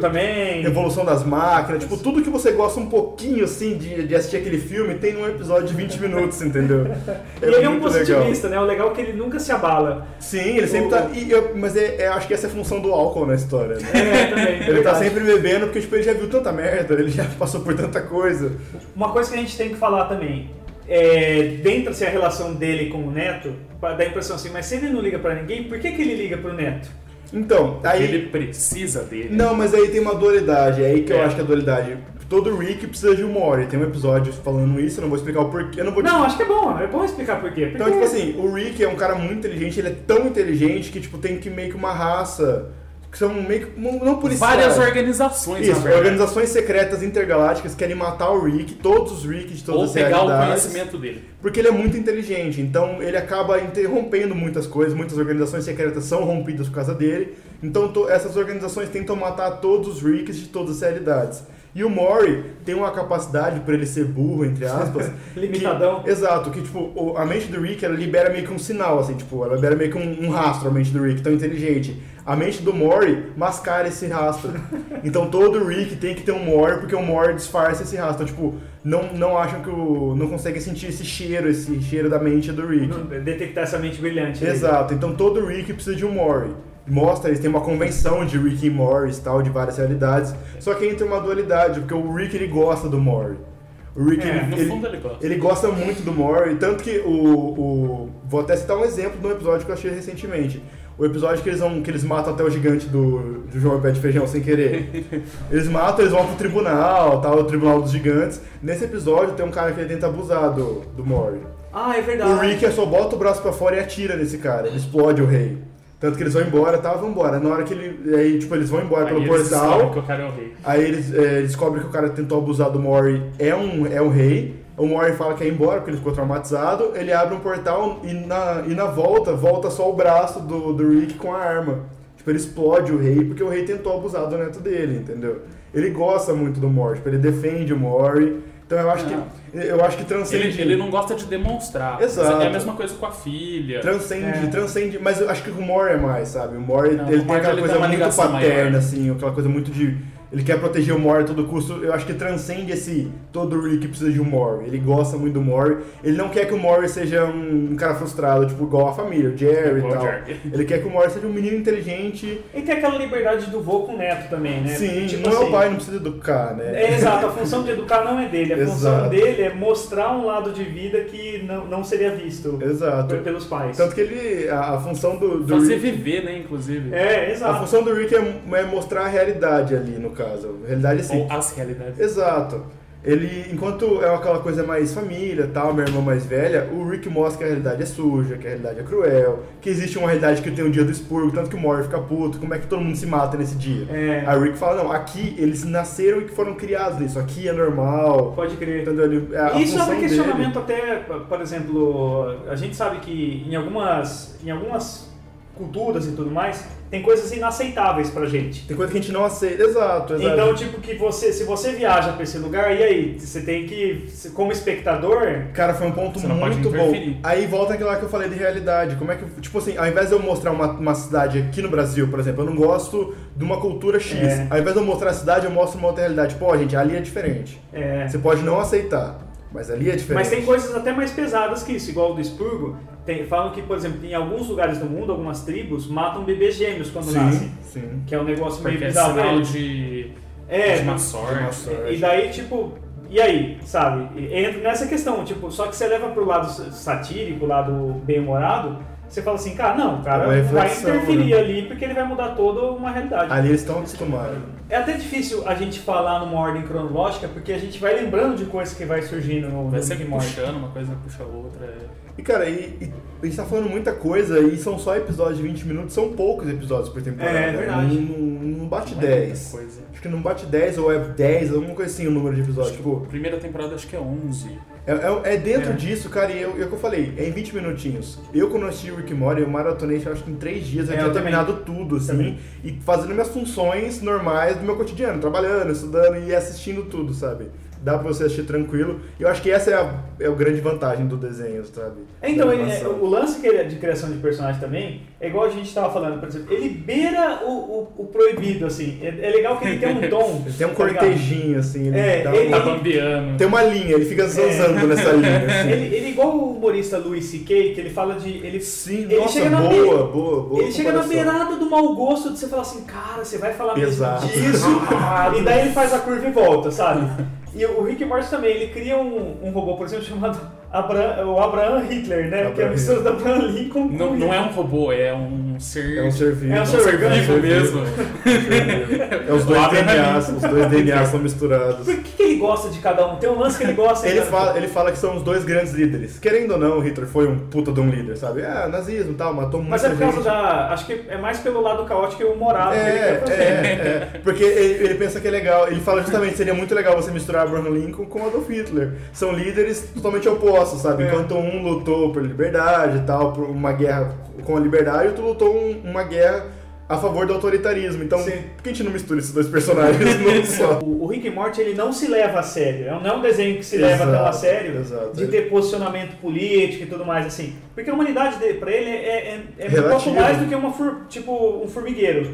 Também. evolução das máquinas, tipo, tudo que você gosta um pouquinho, assim, de, de assistir aquele filme, tem num episódio de 20 minutos, entendeu? E ele é um muito legal. positivista, né? O legal é que ele nunca se abala. Sim, ele sempre O- tá... e eu- mas é, é- acho que essa é a função do álcool na história, né? É, também. é Ele tá sempre bebendo porque, tipo, ele já viu tanta merda, ele já passou por tanta coisa. Uma coisa que a gente tem que falar também, é, dentro assim, a relação dele com o Neto, dá a impressão assim, mas se ele não liga pra ninguém, por que, que ele liga pro Neto? Então, aí... Ele precisa dele. Não, mas aí tem uma dualidade, é aí que eu É. acho que é a dualidade. Todo Rick precisa de um Mori, tem um episódio falando isso, eu não vou explicar o porquê, eu não vou te- Não, acho que é bom, é bom explicar por quê. Porque Então, tipo assim, o Rick é um cara muito inteligente, ele é tão inteligente que, tipo, tem que meio que uma raça, que são meio que, não policiais. Várias organizações, Isso, organizações secretas intergalácticas querem matar o Rick, todos os Rick de todas Ou as pegar o conhecimento dele. Porque ele é muito inteligente, então ele acaba interrompendo muitas coisas, muitas organizações secretas são rompidas por causa dele, então to- essas organizações tentam matar todos os Ricks de todas as realidades. E o Mori tem uma capacidade, por ele ser burro, entre aspas, Limitadão. que- exato, que tipo, o- a mente do Rick ela libera meio que um sinal, assim, tipo, ela libera meio que um, um rastro a mente do Rick, tão inteligente. A mente do Mori mascara esse rastro. Então todo Rick tem que ter um Mori, porque o Mori disfarça esse rastro. Então, tipo, não, não acham que o. não conseguem sentir esse cheiro, esse cheiro da mente do Rick. detectar essa mente brilhante. dele. Exato, então todo Rick precisa de um Mori. Mostra, eles têm uma convenção de Rick e Morris tal, de várias realidades. Só que entra uma dualidade, porque o Rick ele gosta do Mori. O Rick É, ele, No ele- fundo ele gosta. ele gosta muito do Mori, tanto que o, o. Vou até citar um exemplo de um episódio que eu achei recentemente. O episódio que eles, vão, que eles matam até o gigante do, do João Pé de Feijão sem querer. Eles matam, eles vão pro tribunal, tal, o tribunal dos gigantes. Nesse episódio tem um cara que ele tenta abusar do, do Mori. Ah, é verdade. O Rick só bota o braço pra fora e atira nesse cara, ele explode o rei. Tanto que eles vão embora, tá, vão embora. Na hora que ele, aí, tipo, eles vão embora Aí pelo eles portal, que o cara é rei. aí eles é, descobrem que o cara tentou abusar do Mori é um, é um rei. O Mori fala que é embora porque ele ficou traumatizado. Ele abre um portal e na, e na volta, volta só o braço do, do Rick com a arma. Tipo, ele explode o rei porque o rei tentou abusar do neto dele, entendeu? Ele gosta muito do Mori, tipo, ele defende o Mori. Então eu acho Não. que eu acho que transcende Ele, ele não gosta de demonstrar. Exato. É a mesma coisa com a filha. Transcende, É. transcende, mas eu acho que o Mori é mais, sabe? O Mori, Não, ele o tem Mori, aquela coisa tem muito paterna, maior. assim, aquela coisa muito de... Ele quer proteger o Mori a todo custo. Eu acho que transcende esse... Todo Rick precisa de um Mori. Ele gosta muito do Mori. Ele não quer que o Mori seja um, um cara frustrado, tipo, igual a família, o Jerry e tal. Jerry. Ele quer que o Mori seja um menino inteligente. E tem aquela liberdade do vô com o neto também, né? Sim, Tipo não é assim, o pai, não precisa educar, né? É, exato, a função de educar não é dele, a função Exato. dele é mostrar um lado de vida que não, não seria visto Exato. pe- pelos pais. Tanto que ele... A, a função do, do Fazer Rick... viver, né, inclusive. É, A exato. função do Rick é, é mostrar a realidade ali, no caso. A realidade assim. Ou as realidades. Exato. Ele, enquanto é aquela coisa mais família, tal, minha irmã mais velha, o Rick mostra que a realidade é suja, que a realidade é cruel, que existe uma realidade que tem o dia do expurgo, tanto que o Mori fica puto, como é que todo mundo se mata nesse dia. É. Aí o Rick fala, não, aqui eles nasceram e que foram criados nisso, aqui é normal. Pode crer. Entendeu? Ele, a, a Isso é um dele- questionamento até, por exemplo, a gente sabe que em algumas, em algumas culturas e tudo mais, tem coisas inaceitáveis pra gente. Tem coisa que a gente não aceita. Exato, exato. Então, tipo, que você, se você viaja pra esse lugar, e aí? Você tem que, como espectador, Cara, foi um ponto Você não pode muito bom. Aí volta aquela que eu falei de realidade. Como é que, tipo assim, ao invés de eu mostrar uma, uma cidade aqui no Brasil, por exemplo, eu não gosto de uma cultura X. É. Ao invés de eu mostrar a cidade, eu mostro uma outra realidade. Pô, gente, ali é diferente. é, Você pode não aceitar, mas ali é diferente. Mas tem coisas até mais pesadas que isso, igual o do expurgo. Tem, falam que, por exemplo, em alguns lugares do mundo, algumas tribos matam bebês gêmeos quando nascem. Sim, sim. Que é um negócio meio Porque é bizarro. sinal né? de, É, de de sorte. má sorte. E daí, tipo, e aí, sabe? Entra nessa questão, tipo, só que você leva pro lado satírico, lado bem-humorado, você fala assim, cara, não, o cara É uma vai interferir né? ali porque ele vai mudar toda uma realidade. Ali eles estão acostumados. É até difícil a gente falar numa ordem cronológica, porque a gente vai lembrando de coisas que vai surgindo no, Vai Morty. puxando, uma coisa puxa a outra. é. E cara, e, e a gente tá falando muita coisa e são só episódios de 20 minutos, são poucos episódios por temporada. É, é verdade. Não, não, não bate Não é muita 10. coisa. Acho que não bate 10 ou é 10, alguma coisa assim o número de episódios. Tipo, Primeira temporada acho que é 11. É, é- é dentro É. disso, cara, e eu, é o que eu falei, é em 20 minutinhos. Eu, quando assisti o Rick Morty, eu maratonei, acho que em 3 dias, eu É, tinha eu também. terminado tudo, assim, Também. e fazendo minhas funções normais do meu cotidiano, trabalhando, estudando e assistindo tudo, sabe? Dá pra você assistir tranquilo. E eu acho que essa é a, é a grande vantagem do desenho, sabe? É, Então, ele- é, o lance que ele é de criação de personagem também é igual a gente estava falando, por exemplo, ele beira o, o, o proibido, assim. É, é legal que ele tem um tom. Ele tem um tá ligado? cortejinho, assim, ele, É, dá ele- Tá bambeando. tem uma linha, ele fica zanzando nessa linha, assim. Ele, ele é igual o humorista Louis C.K., que ele fala de. Ele, Sim, ele nossa, chega na boa, beira- boa, boa. ele chega na beirada do mau gosto de você falar assim, cara, você vai falar Exato. mesmo disso. e daí ele faz a curva e volta, sabe? E o Rick Morty também, ele cria um, um robô, por exemplo, chamado Abra, o Abraham Hitler, né? que é a Abraham mistura do Abraham Lincoln com Não, o não é um robô, é um ser. É um ser vivo. É um um ser ser vivo mesmo. É os dois Abraham DNAs, os dois DNAs são misturados. Por que, gosta de cada um? Tem um lance que ele gosta. Ele fala, ele fala que são os dois grandes líderes. Querendo ou não, o Hitler foi um puta de um líder, sabe? Ah, nazismo e tal, matou muita Mas é por causa gente. da. Acho que é mais pelo lado caótico e humorado que ele É, quer fazer. é, é. Porque ele, ele pensa que é legal. Ele fala justamente seria muito legal você misturar Abraham Lincoln com Adolf Hitler. São líderes totalmente opostos, sabe? É. Enquanto um lutou por liberdade e tal, por uma guerra com a liberdade, o outro lutou um- uma guerra a favor do autoritarismo. Então, Sim. por que a gente não mistura esses dois personagens num só? O, o Rick and Morty ele não se leva a sério. É um- Não é um desenho que se leva Exato, tão a sério exato. de ter posicionamento político e tudo mais assim. Porque a humanidade dele, pra ele é, é, é um pouco mais do que uma tipo um formigueiro.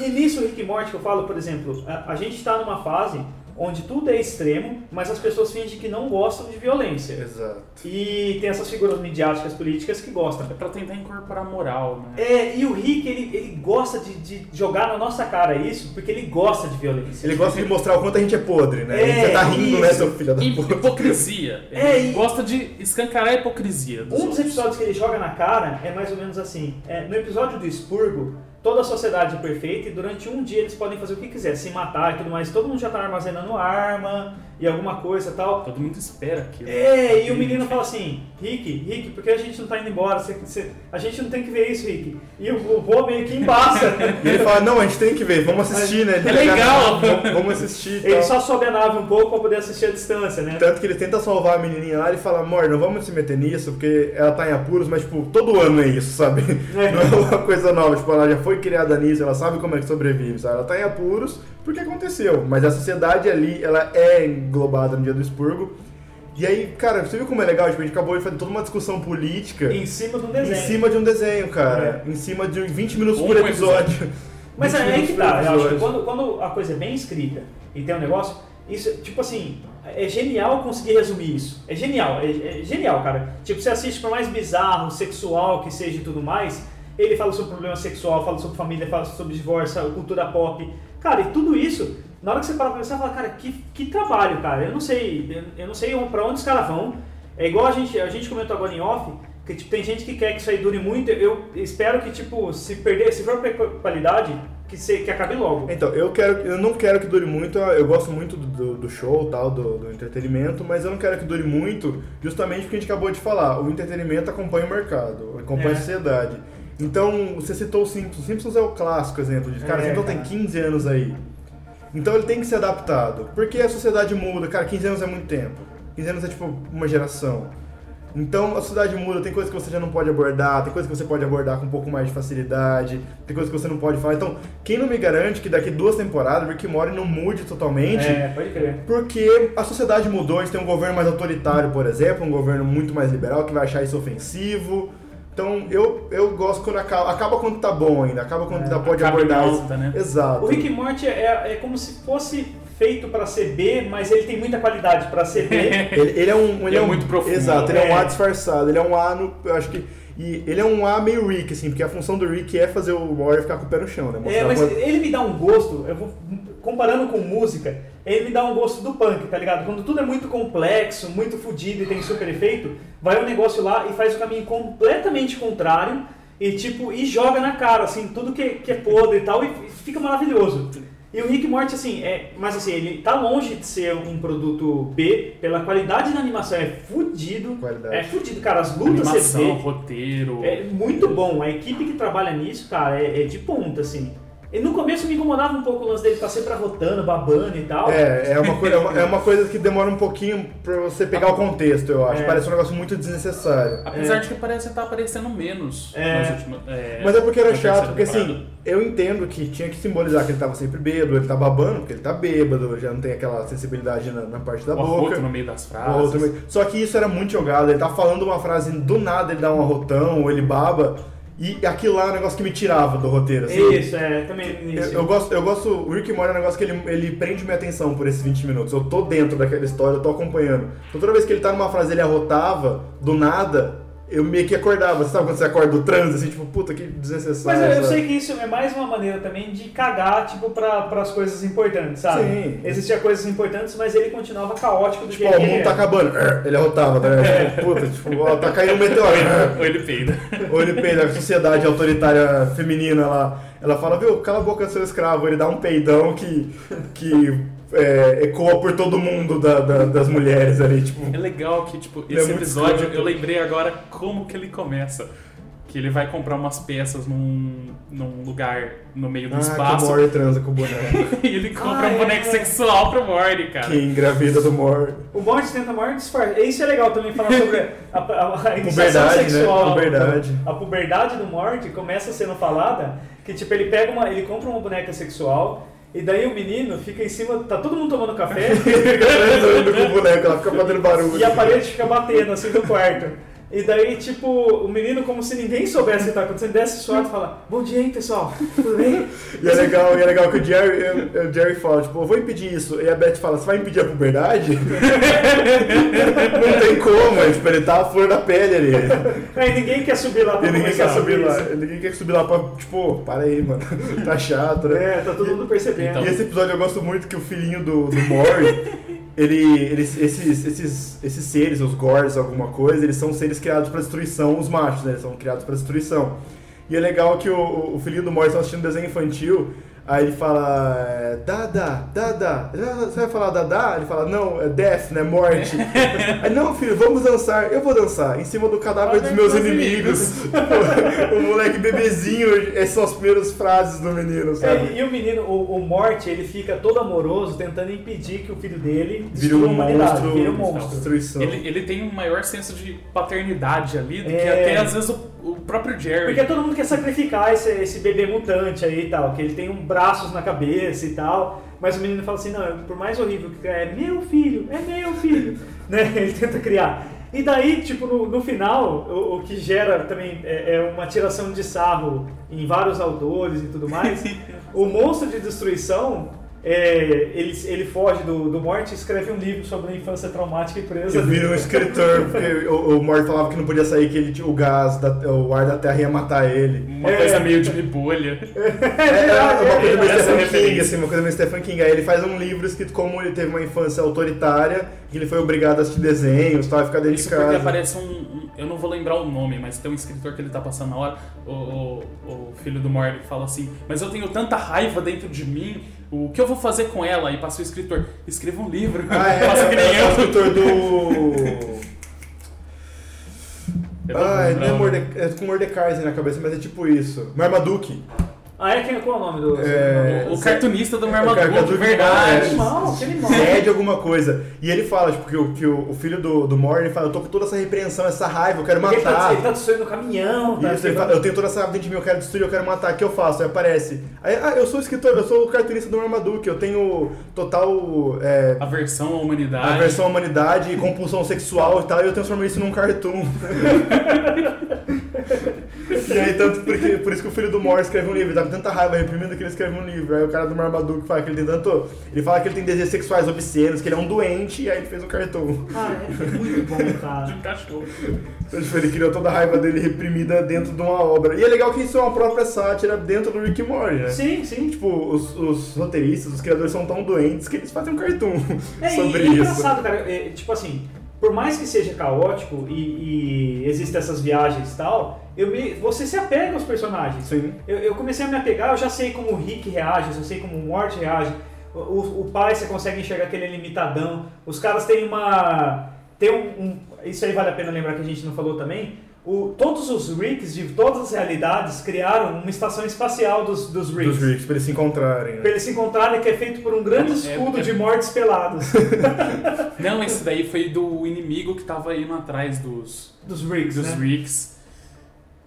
E, e nisso o Rick and Morty que eu falo, por exemplo, a, a gente está numa fase onde tudo é extremo, mas as pessoas fingem que não gostam de violência. Exato. E tem essas figuras midiáticas políticas que gostam. É pra tentar incorporar moral, né? É, e o Rick, ele, ele gosta de, de jogar na nossa cara isso, porque ele gosta de violência. Ele gosta de mostrar o quanto a gente é podre, né? É, Você tá rindo, né, seu filho da puta? Hipocrisia. É, Ele e- gosta de escancarar a hipocrisia. Dos Um dos outros. episódios que ele joga na cara é mais ou menos assim. É, no episódio do expurgo, toda a sociedade é perfeita e durante um dia eles podem fazer o que quiser, se matar e tudo mais. Todo mundo já tá armazenando arma e alguma coisa e tal. Todo mundo espera aquilo. É, e o menino fala assim, Rick, Rick, por que a gente não tá indo embora? Você- você- a gente não tem que ver isso, Rick. E o, o vô meio que embaça. E ele fala, não, a gente tem que ver, vamos assistir, né? É legal. Vamos, vamos assistir e Ele só sobe a nave um pouco pra poder assistir a distância, né? Tanto que ele tenta salvar a menininha lá, ele fala, amor, não vamos se meter nisso, porque ela tá em apuros, mas, tipo, todo ano é isso, sabe? É. Não é uma coisa nova, tipo, ela já foi criada nisso, ela sabe como é que sobrevive, sabe? Ela tá em apuros porque aconteceu, mas a sociedade ali, ela é englobada no dia do expurgo. E aí, cara, você viu como é legal? Tipo, a gente acabou de fazer toda uma discussão política Em cima de um em desenho. cima de um desenho, cara. Em cima de 20 minutos Um por por episódio. Mas 20 é aí que tá, eu acho que episódio. quando, quando a coisa é bem escrita e tem um negócio, isso, tipo assim, é genial conseguir resumir isso. É genial, é, é genial, cara. Tipo, você assiste por mais bizarro, sexual que seja e tudo mais, ele fala sobre problema sexual, fala sobre família, fala sobre divórcio, cultura pop. Cara, e tudo isso, na hora que você para pra pensar, você fala, cara, que, que trabalho, cara. Eu não sei, eu, eu não sei pra onde os caras vão. É igual a gente, a gente comentou agora em off, que tipo, tem gente que quer que isso aí dure muito. Eu espero que, tipo, se perder, se for qualidade, que, se, que acabe logo. Então, eu quero, eu não quero que dure muito, eu gosto muito do, do, do show, tal, do, do entretenimento, mas eu não quero que dure muito, justamente porque a gente acabou de falar, o entretenimento acompanha o mercado, acompanha É. a sociedade. Então, você citou o Simpsons, Simpsons é o clássico exemplo disso. Cara, É, o Simpsons cara. tem 15 anos aí. Então ele tem que ser adaptado, porque a sociedade muda, cara, 15 anos é muito tempo. 15 anos é tipo uma geração. Então a sociedade muda, tem coisas que você já não pode abordar, tem coisas que você pode abordar com um pouco mais de facilidade, tem coisas que você não pode falar. Então, quem não me garante que daqui duas temporadas Rick Morty não mude totalmente? É, pode crer. Porque a sociedade mudou, a gente tem um governo mais autoritário, por exemplo, um governo muito mais liberal que vai achar isso ofensivo. Então eu, eu gosto quando acaba, acaba quando tá bom ainda, acaba quando É, tá, pode acaba abordar alta, né? Exato. O Rick Morty é, é como se fosse feito pra ser B, mas ele tem muita qualidade pra ser B. Ele, ele é um. Ele é um, muito profundo. Exato, ele é. um É. A disfarçado. Ele é um A no. Eu acho que. E ele é um A meio Rick, assim, porque a função do Rick é fazer o Warrior ficar com o pé no chão, né? É, Mostrar mas quando- ele me dá um gosto, eu vou comparando com música, ele me dá um gosto do punk, tá ligado? Quando tudo é muito complexo, muito fodido e tem super efeito, vai o negócio lá e faz o caminho completamente contrário e tipo, e joga na cara, assim, tudo que, que é podre e tal, e fica maravilhoso. E o Rick Morty, assim, é, mas assim, ele tá longe de ser um produto B, pela qualidade da animação, é fudido. Qualidade. É fudido, cara, as lutas você Animação, vê. roteiro. É muito bom. A equipe que trabalha nisso, cara, é, é de ponta, assim. E no começo me incomodava um pouco o lance dele estar sempre arrotando, babando e tal. É, é uma, coisa, é, uma, é uma coisa que demora um pouquinho pra você pegar o contexto, eu acho. É. Parece um negócio muito desnecessário. Apesar É. de que parece estar aparecendo menos É. nas últimas. É, Mas é porque era chato, porque assim, eu entendo que tinha que simbolizar que ele tava sempre bêbado, ele tá babando, porque ele tá bêbado, já não tem aquela sensibilidade na, na parte da o boca. arroto no meio das frases. outro meio- Só que isso era muito jogado, ele tá falando uma frase, do nada ele dá um arrotão, ou ele baba, e aquilo lá é um negócio que me tirava do roteiro, assim. Isso, é, também no Eu, eu gosto, eu gosto, o Rick Morty é um negócio que ele, ele prende minha atenção por esses 20 minutos. Eu tô dentro daquela história, eu tô acompanhando. Então toda vez que ele tá numa frase ele arrotava, do nada, eu meio que acordava. Você sabe quando você acorda do trânsito, assim, tipo, puta, que Mas desnecessário. eu, eu sabe? sei que isso é mais uma maneira também de cagar, tipo, pra, pras coisas importantes, sabe? Sim. Existiam coisas importantes, mas ele continuava caótico do Tipo, ó, o mundo tá acabando. Ele arrotava, tá ligado? Tipo, puta, tipo, ó, tá caindo um meteoro. Ou ele peida. Ou ele peida, a sociedade autoritária feminina lá, ela fala, viu, cala a boca seu escravo, ele dá um peidão que, que é, ecoa por todo mundo da- da- das mulheres ali, tipo. É legal que, tipo, é esse muito episódio, eu lembrei agora como que ele começa. Que ele vai comprar umas peças num, num lugar no meio do Ah, que o espaço. Mori transa com o boneco. e ele compra Ah, um boneco é. sexual pro Morty, cara. que engravida do Mori. O Morty tenta maior disfarce. Isso é legal também falar sobre a, a, a Puberdade, né? sexual. Puberdade. A puberdade do Morty começa sendo falada que tipo ele pega uma, ele compra uma boneca sexual e daí o menino fica em cima, tá todo mundo tomando café com o boneco, ela fica fazendo barulho. e a parede fica batendo assim no quarto. E daí, tipo, o menino, como se ninguém soubesse o que tá acontecendo, desce suado e fala: Bom dia, hein, pessoal? Tudo bem? E é legal, e é legal que o Jerry, o Jerry fala, tipo, eu vou impedir isso. E a Beth fala, você vai impedir a puberdade? Não tem como, é, tipo, ele tá a flor da pele ali. Aí ninguém quer subir lá pra E ninguém quer subir lá. Ninguém quer subir lá pra, tipo, para aí, mano. Tá chato, né? É, tá todo mundo percebendo. E esse episódio eu gosto muito que o filhinho do, do Mori, ele, eles, esses, esses, esses seres, os Gores, alguma coisa, eles são seres criados pra destruição, os machos, né? Eles são criados pra destruição. E é legal que o, o filhinho do Mori está assistindo desenho infantil, Aí ele fala, é, Dada, Dada, você vai falar Dada? Ele fala, não, é death, né, morte. Aí, não, filho, vamos dançar. Eu vou dançar, em cima do cadáver dos meus inimigos. o moleque bebezinho, essas são as primeiras frases do menino, sabe? É, e o menino, o, o Morte, ele fica todo amoroso tentando impedir que o filho dele Vira um monstro, vira um monstro. Ele, ele tem um maior senso de paternidade ali do que É. até às vezes o, o próprio Jerry. Porque todo mundo quer sacrificar esse, esse bebê mutante aí e tal, que ele tem um braços na cabeça e tal, mas o menino fala assim, não, por mais horrível que é, é meu filho, é meu filho, né? Ele tenta criar. E daí, tipo, no, no final, o, o que gera também é, é uma tiração de sarro em vários autores e tudo mais, o monstro de destruição, é, ele, ele foge do, do morte e escreve um livro sobre a infância traumática e presa Eu vira um escritor, porque o, o Mort falava que não podia sair, que ele, tinha- o gás, da, o ar da terra ia matar ele. Uma É. coisa meio de bolha. É, é uma coisa meio Stephen. King, assim, uma coisa meio Stephen King. Aí ele faz um livro escrito como ele teve uma infância autoritária, que ele foi obrigado a assistir desenhos, tal, e ficar dentro Isso de porque casa. aparece um, um- Eu não vou lembrar o nome, mas tem um escritor que ele tá passando na hora. O, o, o filho do Morley fala assim: Mas eu tenho tanta raiva dentro de mim, o que eu vou fazer com ela? E passa o escritor: Escreva um livro. Ah, é, Passa que nem é, é o eu. escritor do... Eu Ah, não é. Morde... é com Mordecai na cabeça, mas é tipo isso. Marmaduke. Ah, é? Quem, qual é o nome do... É, O cartunista do É, Marmaduke, Marmaduke, verdade. é. Animal, que animal. Cede alguma coisa. E ele fala, tipo, que o, que o, o filho do, do Mort, ele fala, eu tô com toda essa repreensão, essa raiva, eu quero Porque ele tá, matar. ele tá destruindo o caminhão, tá Isso, ele fala, eu tenho toda essa raiva dentro de mim, eu quero destruir, eu quero matar, o que eu faço? Aí aparece. Aí, ah, eu sou o escritor, eu sou o cartunista do Marmaduke, eu tenho total é, Aversão à humanidade. aversão à humanidade e compulsão sexual e tal, e eu transformei isso num cartoon. e aí, tanto porque, por isso que o filho do Mor escreve um livro, ele tá com tanta raiva reprimindo que ele escreve um livro. Aí o cara do Marmaduke fala que ele tem tanto. Ele fala que ele tem desejos sexuais obscenos, que ele é um doente, e aí ele fez um cartoon. Ah, é muito bom, De cara. um cachorro. Então, tipo, ele criou toda a raiva dele reprimida dentro de uma obra. E é legal que isso é uma própria sátira dentro do Rick Morty, né? Sim, sim. Tipo, os, os roteiristas, os criadores são tão doentes que eles fazem um cartoon É, sobre e, e isso. engraçado, cara, é, tipo assim, por mais que seja caótico e, e existem essas viagens e tal, eu me, você se apega aos personagens. Sim. Eu, eu comecei a me apegar, eu já sei como o Rick reage, eu já sei como o Mort reage. O, o, o pai você consegue enxergar que ele é limitadão. Os caras têm uma. Tem um, um- Isso aí vale a pena lembrar que a gente não falou também. O, todos os Ricks de todas as realidades criaram uma estação espacial dos, dos Ricks. Dos Ricks, pra eles se encontrarem. Pra Né? eles se encontrarem, que é feito por um grande É, escudo é- de mortes pelados. Não, esse daí foi do inimigo que tava indo atrás dos, dos Ricks, dos né? Ricks.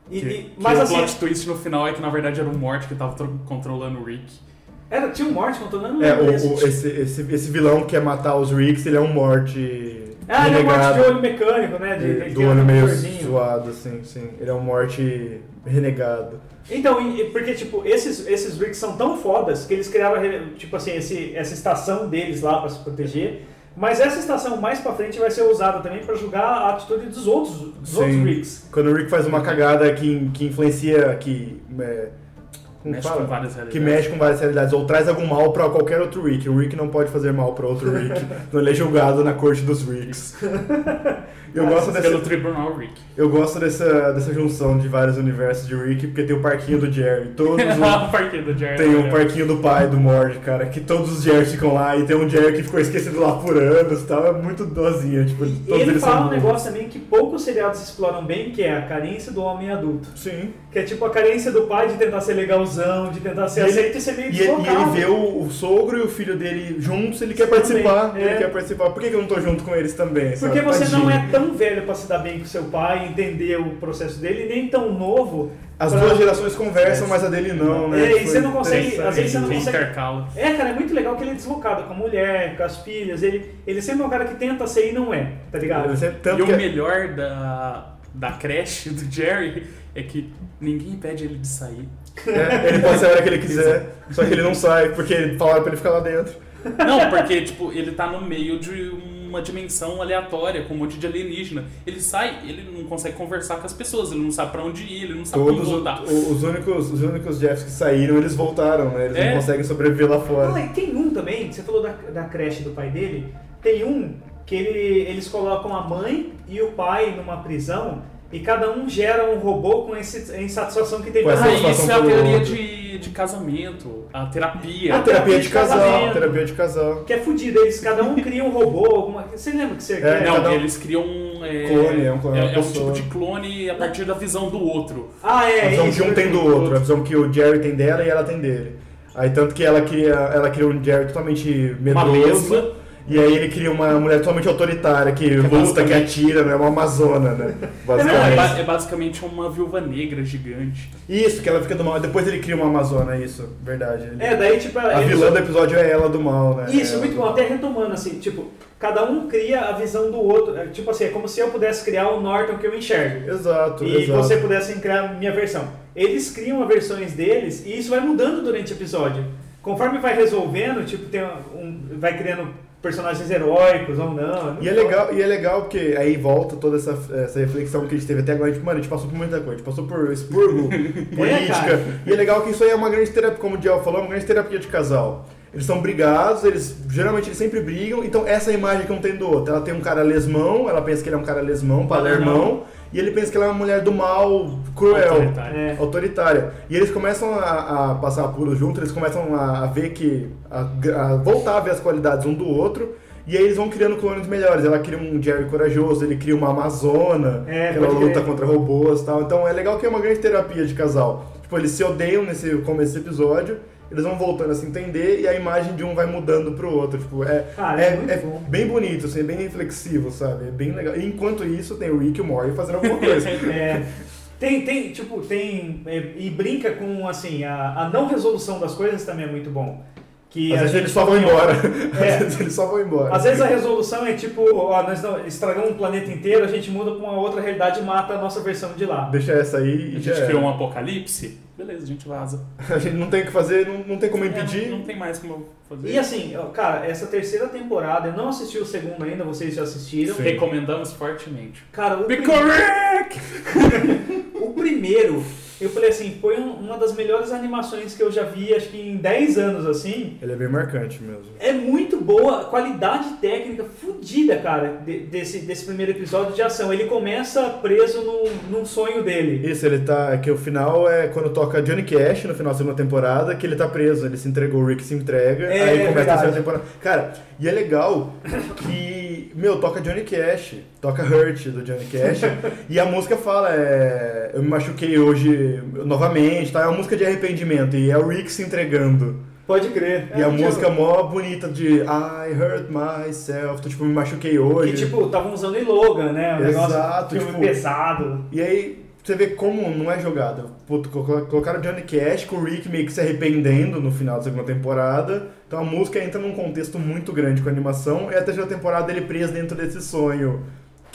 E- Que- e- Que mas o assim, plot twist no final é que na verdade era o Mort que tava tro- controlando o Rick. era, tinha um morte controlando É, lembro o, desse. o- esse, esse, esse vilão que quer matar os Ricks, ele é um morte Ah, ele é um morte de olho mecânico, né? De, de- ele do um olho meio motorzinho. zoado, assim, sim. Ele é um morte renegado. Então, porque, tipo, esses, esses rigs são tão fodas que eles criaram, tipo assim, esse, essa estação deles lá pra se proteger. Mas essa estação mais pra frente vai ser usada também pra julgar a atitude dos outros, dos Sim. outros rigs. Quando o Rick faz uma cagada que, que influencia, que... É, como Mexe fala? com várias que realidades. mexe com várias realidades ou traz algum mal pra qualquer outro Rick. O Rick não pode fazer mal pra outro Rick. então ele é julgado na corte dos Ricks. Eu gosto dessa, Pelo Tribunal Rick. eu gosto dessa, dessa junção de vários universos de Rick, porque tem o parquinho do Jerry. Todos os, o parquinho do Jerry. tem o parquinho do pai do Mord, cara, que todos os Jerrys ficam lá e tem um Jerry que ficou esquecido lá por anos e tal. É muito dozinho, tipo, E todos ele eles fala um são bons. negócio também que poucos seriados exploram bem, que é a carência do homem adulto. Sim. Que é tipo a carência do pai de tentar ser legalzão, de tentar ser E ele- aceito e ser meio ele- e ele deslocado. vê o, o sogro e o filho dele juntos, ele quer Também, participar. é. Ele quer participar. Por que, que eu não tô junto com eles também? Porque sabe? você não Tadinho. é tão velho pra se dar bem com seu pai, entender o processo dele, e nem tão novo. As pra- duas gerações conversam, mas a dele não, né? É, e Foi você não consegue- às vezes você não consegue- intercala. É, cara, é muito legal que ele é deslocado com a mulher, com as filhas. Ele, ele sempre é um cara que tenta ser e não é, tá ligado? Tanto e que o melhor da, da creche do Jerry é que ninguém impede ele de sair. é, ele pode sair a hora que ele quiser, só que ele não sai, porque falaram pra ele ficar lá dentro. Não, porque tipo, ele tá no meio de uma dimensão aleatória, com um monte de alienígena. Ele sai, ele não consegue conversar com as pessoas, ele não sabe pra onde ir, ele não sabe Todos como voltar. o- os, únicos, os únicos Jeffs que saíram, eles voltaram, né? Eles É. não conseguem sobreviver lá fora. Ah, e tem um também, você falou da, da creche do pai dele, tem um que ele, eles colocam a mãe e o pai numa prisão e cada um gera um robô com esse, a insatisfação que tem essa Ah, isso é a teoria outro. de, de casamento, a terapia. A terapia de casal, casamento. terapia de casal. Que é fudido, eles cada um cria um robô, alguma. Você lembra que você É? Não, um- eles criam um. É, Clone, é um clone, é, uma é um tipo de clone a partir da visão do outro. Ah, é. A visão isso, que um tem do outro, a visão que o Jerry tem dela e ela tem dele. Aí tanto que ela cria, ela cria um Jerry totalmente Uma medroso. E aí ele cria uma mulher totalmente autoritária, que, é luta, que basicamente- atira, né? Uma amazona, né? Não, é, Basicamente. ba- é basicamente uma viúva negra gigante. Isso, que ela fica do mal. Depois ele cria uma amazona, isso, verdade. É, daí tipo. A vilã do episódio é ela do mal, né? Isso, Ela muito bom. mal. Até retomando, assim, tipo, cada um cria a visão do outro. É, Tipo assim, é como se eu pudesse criar o Norton que eu enxergo. Exato, E exato. você pudesse criar a minha versão. Eles criam as versões deles e isso vai mudando durante o episódio. Conforme vai resolvendo, tipo, tem um, vai criando personagens heróicos ou não. E é legal, e é legal porque aí volta toda essa, essa reflexão que a gente teve até agora. A gente, mano, a gente passou por muita coisa. A gente passou por expurgo, política. cara. e é legal que isso aí é uma grande terapia, como o Diel falou, é uma grande terapia de casal. Eles são brigados, eles geralmente eles sempre brigam, então essa é imagem que um tem do outro. Ela tem um cara lesmão, ela pensa que ele é um cara lesmão, palermão, e ele pensa que ela é uma mulher do mal, cruel Autoritária. É. autoritária. E eles começam a, a passar apuros juntos, eles começam a, a ver que. A, a voltar a ver as qualidades um do outro. E aí eles vão criando clones melhores. Ela cria um Jerry corajoso, ele cria uma Amazona, É, que ela luta contra robôs e tal. Então é legal que é uma grande terapia de casal. Tipo, eles se odeiam nesse começo desse episódio, eles vão voltando a se entender e a imagem de um vai mudando pro outro. Tipo, é, Cara, é, é é bom. bem bonito, assim, é bem reflexivo, sabe? É bem legal. E enquanto isso, tem o Rick e o Morty fazendo alguma coisa. É, tem, tem, tipo, tem. é, e brinca com, assim, a, a não resolução das coisas também é muito bom. Que Às vezes eles só vão embora. É. Às vezes eles só vão embora. Às vezes a resolução é tipo, ó, nós não, estragamos um planeta inteiro, a gente muda pra uma outra realidade e mata a nossa versão de lá. Deixa essa aí A e já gente criou um apocalipse, beleza, a gente vaza. A gente não tem o que fazer, não, não tem como É, impedir. não, não tem mais como eu fazer. E assim, cara, essa terceira temporada, eu não assisti o segundo ainda, vocês já assistiram. Sim. Recomendamos fortemente. Cara, o, Be prim- correct! o primeiro, eu falei assim, foi um- uma das melhores animações que eu já vi, acho que em 10 anos, assim. Ele é bem marcante mesmo. É muito boa, qualidade técnica fodida, cara, de- desse, desse primeiro episódio de ação. Ele começa preso num, num sonho dele. Isso, ele tá. Que o final é quando toca Johnny Cash no final da segunda temporada, que ele tá preso, ele se entregou, o Rick se entrega, É, aí começa a verdade. terceira temporada. Cara, e é legal que, meu, toca Johnny Cash, toca Hurt do Johnny Cash, e a música fala, é. Eu me machuquei hoje novamente, tá? É uma música de arrependimento, e é o Rick se entregando. Pode crer. E É, a tipo, música mó bonita de I hurt myself, tô, tipo, me machuquei hoje. Que tipo, estavam usando em Logan, né? Um negócio Exato, filme tipo- pesado. E aí você vê como não é jogada. Puto, Colocaram o Johnny Cash com o Rick meio que se arrependendo no final da segunda temporada. Então a música entra num contexto muito grande com a animação. E a terceira temporada ele preso dentro desse sonho.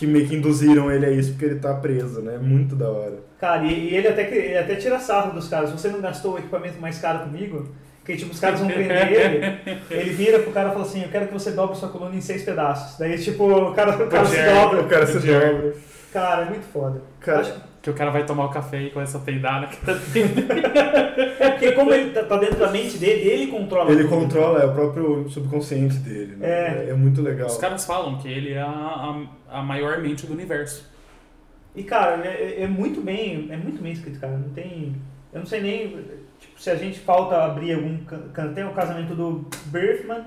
Que meio que induziram ele a isso porque ele tá preso, né? Muito da hora. Cara, e, e ele, até, que- ele até tira sarro dos caras. Você não gastou o equipamento mais caro comigo? Que tipo, os caras vão prender ele. Ele vira pro cara e fala assim: Eu quero que você dobre sua coluna em seis pedaços. Daí, tipo, o cara, o cara se Jerry, dobra. O cara se O dobra. Cara, é muito foda. Cara, Acho- Que o cara vai tomar o café e começa a peidar na cara dele. É porque, como ele tá, tá dentro da mente dele, ele controla. ele tudo. controla, é o próprio subconsciente dele, né? É. É, muito legal. Os caras falam que ele é a, a, a maior mente do universo. E, cara, é, é- é muito bem, é muito bem escrito, cara. Não tem. Eu não sei nem. Tipo, se a gente falta abrir algum. can- Tem o casamento do Birthman,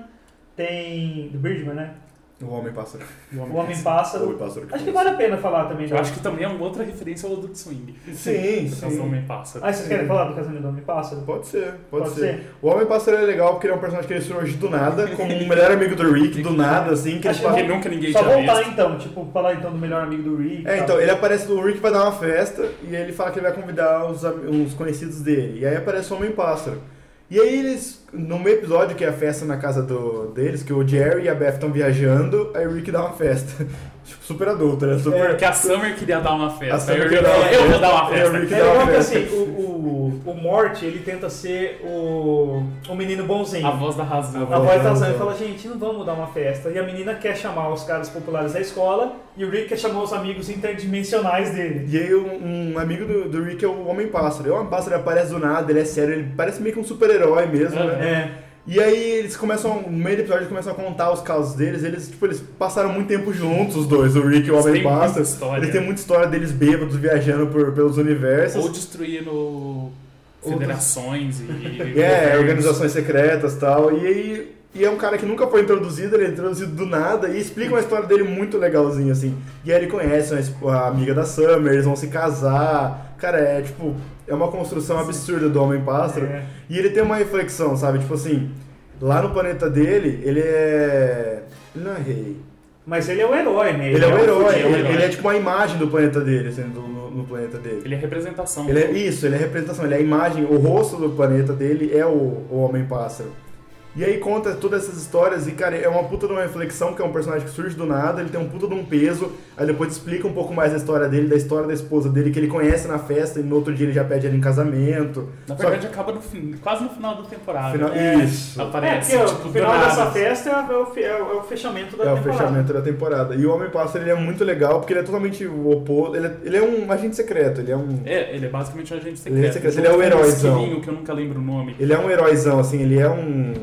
tem. Do Birdman, né? O Homem Pássaro. O Homem O Pássaro. Homem Pássaro. Acho que vale a pena falar também. Eu acho que também é uma outra referência ao Adult Swing. Sim, sim. do Homem Pássaro. Ah, vocês querem falar do casamento do Homem Pássaro? Pode ser, pode, Pode ser. ser. O Homem Pássaro é legal porque ele é um personagem que ele surge do nada, como um melhor amigo do Rick, do nada, assim, que ele Acho que fala. Nunca ninguém Só tinha voltar visto. então, tipo, falar então do melhor amigo do Rick. É, tal. então, ele aparece, o Rick vai dar uma festa e ele fala que ele vai convidar uns, am- uns conhecidos dele. E aí aparece o Homem-Pássaro. E aí eles, no meio episódio, que é a festa na casa do, deles, que o Jerry e a Beth estão viajando, aí o Rick dá uma festa. tipo, super adulta, né? Super... Porque a Summer queria dar uma A festa. Summer Aí o queria Rick dar uma falou, eu vou festa. dar uma É, o festa. Rick É dá uma que festa. assim, o, o, o Mort, ele tenta ser o, o menino bonzinho. A voz da razão. A voz da razão. Sam fala, gente, não vamos dar uma festa. E a menina quer chamar os caras populares da escola e o Rick quer chamar os amigos interdimensionais dele. E aí um, um amigo do, do Rick é o Homem-Pássaro. E o Homem-Pássaro aparece do nada, ele é sério, ele parece meio que um super-herói mesmo, né? É. E aí eles começam, no meio do episódio, eles começam a contar os casos deles. Eles, tipo, eles passaram muito tempo juntos, os dois, o Rick e o Homem Pássaro. Eles têm muita história deles bêbados viajando por, pelos universos. Ou destruindo federações e. É, organizações secretas e tal. E aí. E é um cara que nunca foi introduzido, ele é introduzido do nada e explica uma história dele muito legalzinha, assim. E aí ele conhece a amiga da Summer, eles vão se casar. Cara, é tipo, é uma construção absurda do Homem-Pássaro. É. E ele tem uma reflexão, sabe? Tipo assim, lá no planeta dele, ele é. Ele não é rei. Mas ele é o herói, né? Ele, é o herói, ele, ele é tipo uma imagem do planeta dele, assim, do- no, planeta dele. Ele é representação. Ele é, isso, ele é representação, ele é a imagem, o rosto do planeta dele é o, o Homem-Pássaro. E aí conta todas essas histórias e, cara, é uma puta de uma reflexão, que é um personagem que surge do nada, ele tem um puta de um peso, aí depois explica um pouco mais a história dele, da história da esposa dele, que ele conhece na festa e no outro dia ele já pede ela em casamento. Na Só verdade, acaba no fim, quase no final da temporada. Final- É. Isso. É, Aparece. porque tipo, o final nada. dessa festa é o, fe- é o- é o fechamento da É o temporada. fechamento da temporada. E o Homem-Pássaro, ele é muito legal, porque ele é totalmente o oposto, ele é, ele é um agente secreto, ele é um... É, ele é basicamente um agente Ele é secreto. secreto, ele é o um heróizão. esquilinho que eu nunca lembro o nome. Ele é um heróizão, assim, ele é um,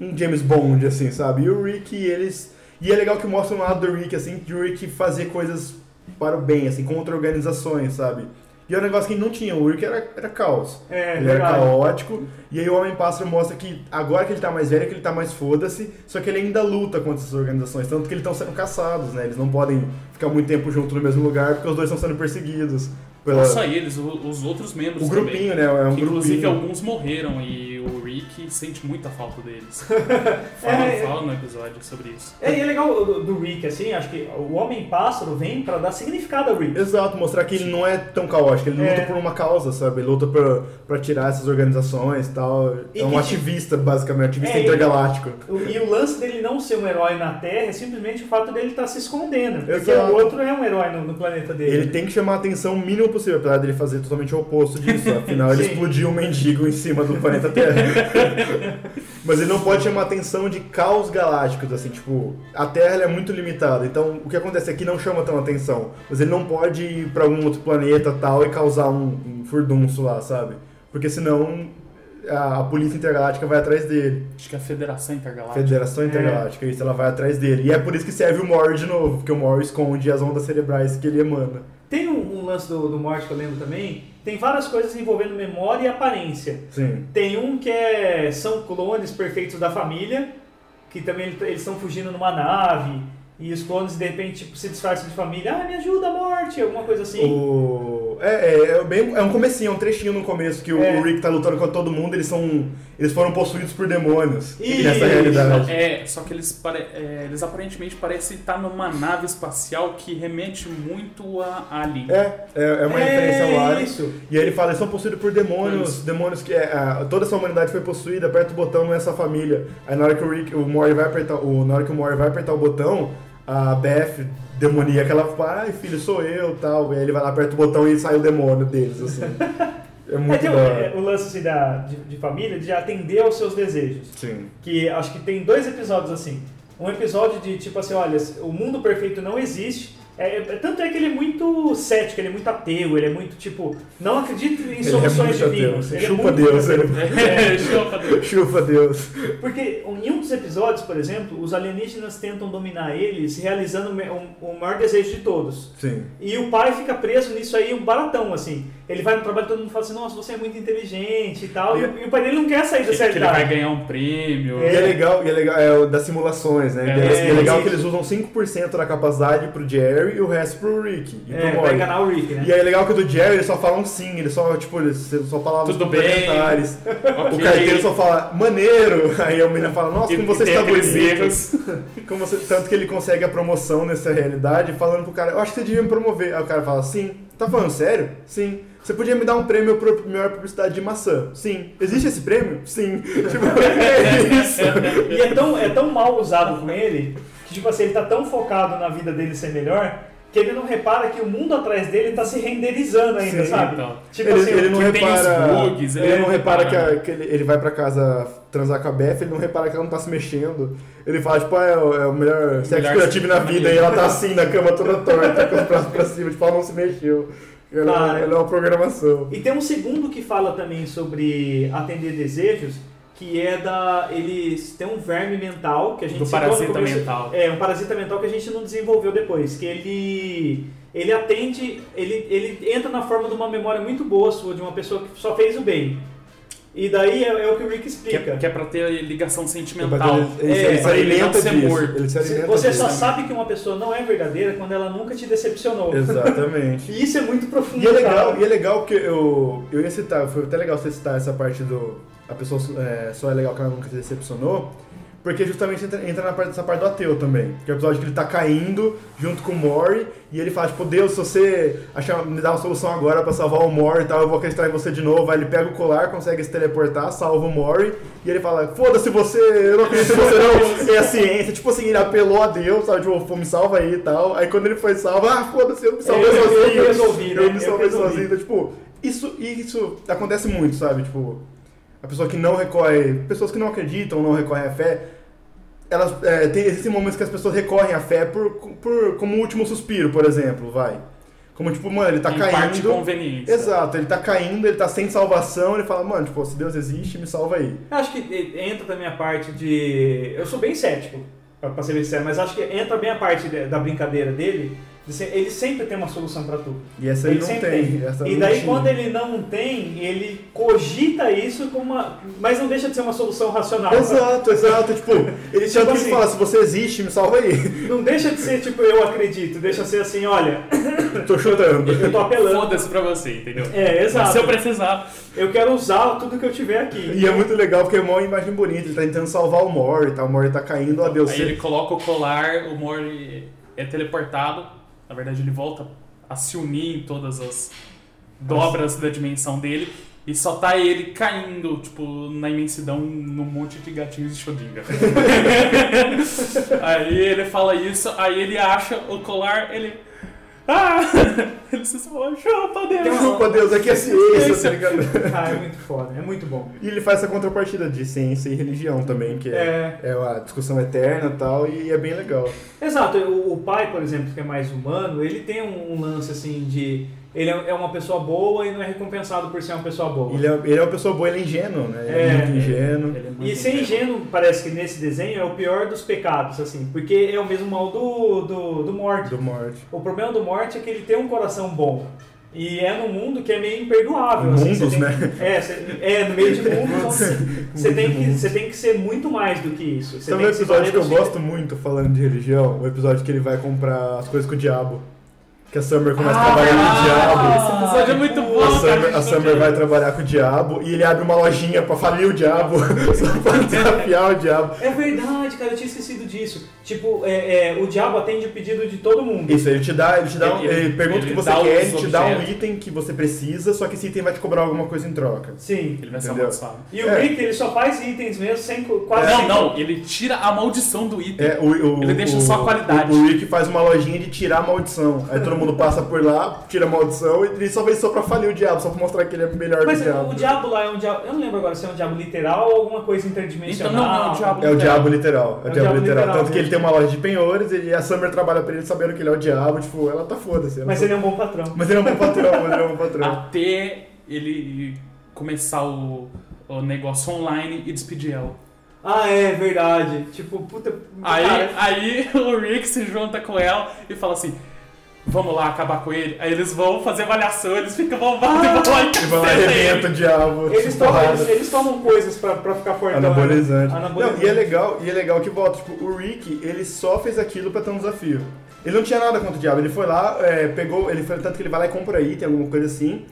um James Bond, assim, sabe? E o Rick, eles. E é legal que mostra um lado do Rick, assim, de o Rick fazer coisas para o bem, assim, contra organizações, sabe? E é um negócio que não tinha, o Rick era, era caos. É, ele era caótico, e aí o Homem-Pássaro mostra que agora que ele tá mais velho, que ele tá mais foda-se, só que ele ainda luta contra essas organizações, tanto que eles estão sendo caçados, né? Eles não podem ficar muito tempo junto no mesmo lugar, porque os dois estão sendo perseguidos. Pela... Não só eles, o- os outros membros O também. grupinho, né? É um Que, inclusive grupinho. alguns morreram e o Rick sente muita falta deles. Fala, É, fala no episódio sobre isso. É, e é legal do, do Rick, assim, acho que o Homem-Pássaro vem pra dar significado ao Rick. Exato, mostrar que ele não é tão caótico, ele É. luta por uma causa, sabe? Ele luta pra, pra tirar essas organizações e tal. E- é um e- ativista, basicamente, ativista É, e- intergaláctico. O- E o lance dele não ser um herói na Terra é simplesmente o fato dele estar se escondendo. Porque Exato. o outro é um herói no, no planeta dele. Ele tem que chamar a atenção o mínimo possível, apesar dele fazer totalmente o oposto disso. Afinal, ele explodiu um mendigo em cima do planeta Terra. Mas ele não pode chamar a atenção de caos galácticos, assim, tipo, a Terra é muito limitada, então o que acontece aqui não chama tão atenção. Mas ele não pode ir pra algum outro planeta tal e causar um, um furdunço lá, sabe? Porque senão a, a polícia intergaláctica vai atrás dele. Acho que é a Federação Intergaláctica. Federação Intergaláctica, isso, ela vai atrás dele. E é por isso que serve o Mor de novo, porque o Mor esconde as ondas cerebrais que ele emana. Tem um, um lance do, do que eu lembro também. Tem várias coisas envolvendo memória e aparência. Sim. Tem um que é são clones perfeitos da família, que também ele- eles estão fugindo numa nave e os clones de repente tipo, se disfarçam de família. Ah, me ajuda, morte, alguma coisa assim. O... É, é, é, bem, é um comecinho, é um trechinho no começo que o, É. o Rick tá lutando com todo mundo, eles são. Eles foram possuídos por demônios Isso. nessa realidade. É, só que eles, pare- é, eles aparentemente parecem estar numa nave espacial que remete muito a Alien. É, é, é uma referência ao Alien. isso. E aí ele fala, eles são possuídos por demônios, Isso. demônios que é, a- toda essa humanidade foi possuída, aperta o botão, não é essa família. Aí na hora que o Rick, o Mori vai apertar, o, na hora que o Mori vai apertar o botão, a Beth demoníaca, ela fala, ai filho, sou eu, tal. E aí ele vai lá, aperta o botão e sai o demônio deles, assim. É muito da é, hora. o lance assim, da, de, de família de atender aos seus desejos. Sim. Que acho que tem dois episódios assim. Um episódio de tipo assim, olha, o mundo perfeito não existe. É, é- tanto é que ele é muito cético, ele é muito ateu, ele é muito tipo, não acredita em Ele é soluções muito ateu, divinas. Ele é chupa muito Deus, ele- É, Chupa, Deus. Chupa Deus. Porque em um dos episódios, por exemplo, os alienígenas tentam dominar eles, realizando o maior desejo de todos. Sim. E o pai fica preso nisso aí, um baratão, assim. Ele vai no trabalho e todo mundo fala assim, nossa, você é muito inteligente e tal. E, E- o pai dele não quer sair dessa que ele vai realidade. ganhar um prêmio. E é legal, e é legal, é o das simulações, né? É, E é, e é legal é. que eles usam 5% da capacidade pro Jerry e o resto pro Rick. E pro É, pra Morty. enganar o Rick, né? E aí é legal que o do Jerry eles só falam sim, eles só, tipo, eles só palavras Tudo bem. complementares. Ok. O carteiro só fala, maneiro! Aí a menina fala, nossa, como você e está bonito. Como você... Tanto que ele consegue a promoção nessa realidade, falando pro cara, eu acho que você devia me promover. Aí o cara fala, sim. Tá falando sério? Sim. Você podia me dar um prêmio por melhor publicidade de maçã? Sim. Existe esse prêmio? Sim. tipo, é isso. E é tão, é tão mal usado com ele, que tipo assim, ele tá tão focado na vida dele ser melhor, que ele não repara que o mundo atrás dele tá se renderizando ainda, Sim, sabe? então. Tipo ele, assim, ele não que tem os repara. bugs, ele, ele não repara repara. que, a- que ele, ele vai pra casa transar com a Beth, ele não repara que ela não tá se mexendo. Ele fala, tipo, ah, é, o- é o melhor sexo que eu já tive na vida. da E ela tá assim na cama toda torta, com os braços pra cima, tipo, ela não se mexeu. Ela, Cara. ela é uma programação. E tem um segundo que fala também sobre atender desejos, que é da. Eles têm um verme mental que a gente Do parasita começo. mental. É, um parasita mental que a gente não desenvolveu depois. Que ele. Ele atende. Ele, ele entra na forma de uma memória muito boa sua, de uma pessoa que só fez o bem. E daí é, é o que o Rick Que explica. é, que é pra ter ligação sentimental. Ele, ele, É, ele se pra ele não alimenta ser disso. morto. Ele se alimenta Você disso. só sabe que uma pessoa não é verdadeira quando ela nunca te decepcionou. Exatamente. E isso é muito profundo. E é legal, cara. e é legal porque eu, eu ia citar, foi até legal você citar essa parte do. A pessoa é, só é legal que ela nunca se decepcionou. Porque justamente entra, entra na parte dessa parte do ateu também. Que é o episódio que ele tá caindo junto com o Mori e ele fala, tipo, Deus, se você achar, me dá uma solução agora pra salvar o Mori e tal, eu vou acreditar em você de novo. Aí ele pega o colar, consegue se teleportar, salva o Mori e ele fala, foda-se você, eu não acredito em você não, é a ciência. Tipo assim, ele apelou a Deus, sabe, tipo, pô, me salva aí e tal. Aí quando ele foi salvo, ah, foda-se, eu me salvei Eu- eu- eu sozinho. né? Eu me Eu salvei sozinho. Então, tipo, isso, isso acontece muito, sabe? Tipo, a pessoa que não recorre, pessoas que não acreditam, não recorrem à fé, elas é, tem, existem momentos que as pessoas recorrem à fé por, por como último suspiro, por exemplo, vai. Como tipo, mano, ele tá em parte caindo. conveniência. Exato, ele tá caindo, ele tá sem salvação, ele fala, mano, tipo, se Deus existe, me salva aí. Eu acho que entra também a parte de. Eu sou bem cético, pra pra ser bem sincero, mas acho que entra bem a parte de- da brincadeira dele. Ele sempre tem uma solução pra tudo. E essa ele, Ele não sempre tem. essa E não daí tinha. quando ele não tem, ele cogita isso como uma. Mas não deixa de ser uma solução racional. Exato, exato. Tipo, ele Tipo assim- fala, se você existe, me salva aí. Não deixa de ser tipo, eu acredito, deixa de ser assim, olha, Tô chutando. eu tô apelando. Foda-se pra você, entendeu? É, exato. Se eu precisar. Eu quero usar tudo que eu tiver aqui. E é muito legal porque é uma imagem bonita, ele tá tentando salvar o Mori, tá? O Mori tá caindo, ó Deus. Aí ele coloca o colar, o Mori é teleportado. Na verdade, ele volta a se unir em todas as dobras da dimensão dele. E só tá ele caindo, tipo, na imensidão, num monte de gatinhos de Schrödinger. aí ele fala isso, aí ele acha o colar, ele... Ah! Ele se salva, chupa, Deus! Desculpa, Deus, aqui é ciência, tá ligado? Ah, é muito foda, é muito bom. E ele faz essa contrapartida de ciência e religião também, que é, É, é a discussão eterna e tal, e é bem legal. exato. O, o pai, por exemplo, que é mais humano, ele tem um, um lance assim de. Ele é é uma pessoa boa e não é recompensado por ser uma pessoa boa. Ele é, ele é uma pessoa boa, ele é ingênuo, né? Ele é, É, muito ingênuo. Ele é muito E ser ingênuo, parece que nesse desenho é o pior dos pecados, assim, porque é o mesmo mal do, do, do morte. Do morte. O problema do morte é que ele tem um coração bom. E é num mundo que é meio imperdoável. assim, Mundos, você tem- né? É, você- é, no meio de mundos, você tem, que, você tem que ser muito mais do que isso. Você Sabe tem um que episódio valer que eu gosto muito falando de religião? O episódio que ele vai comprar as coisas com o diabo. Que a Summer começa a trabalhar com o diabo. Esse episódio é muito bom, A cara, Summer, gente a Summer vai trabalhar com o diabo e ele abre uma lojinha pra falir o diabo, só pra desafiar o diabo. É verdade, cara, eu tinha esquecido disso. Tipo, é, é, o diabo atende o pedido de todo mundo. Isso, ele te dá, ele te dá, um- Ele- ele, pergunta o ele que você quer, ele te dá um item que você precisa, só que esse item vai te cobrar alguma coisa em troca. Sim. Ele vai ser amaldiçoado. E o É. Rick, ele só faz itens mesmo sem quase Não, sem- não, ele tira a maldição do item. É, o, o- Ele deixa o- só a qualidade. O, o Rick faz uma lojinha de tirar a maldição. Aí todo mundo passa por lá, tira a maldição e ele só fez só pra falir o diabo, só pra mostrar que ele é melhor Mas que o diabo. o diabo lá é um diabo. Eu não lembro agora se é um diabo literal ou alguma coisa interdimensional. Então não, não, é o diabo É o diabo literal. É o diabo, literal. literal, Tanto que ele tem uma loja de penhores e a Summer trabalha pra ele sabendo que ele é o diabo. Tipo, ela tá foda-se. Mas tá- ele é um bom patrão. Mas ele é um bom patrão, mas ele é um bom patrão. Até ele começar o, o negócio online e despedir ela. Ah, é verdade. Tipo, puta. Aí, cara, aí o Rick se junta com ela e fala assim: Vamos lá acabar com ele. Aí eles vão fazer avaliação, eles ficam bombados e vão lá e vai lá caceta arrebenta o ele. diabo. eles, tomam, porrada. eles, eles tomam coisas pra, pra ficar fortão. Anabolizante. né? Não, e é legal, e é legal que volta, tipo, o Rick, ele só fez aquilo pra ter um desafio. Ele não tinha nada contra o diabo, ele foi lá, é, pegou, ele foi, tanto que ele vai lá e compra item, alguma coisa assim,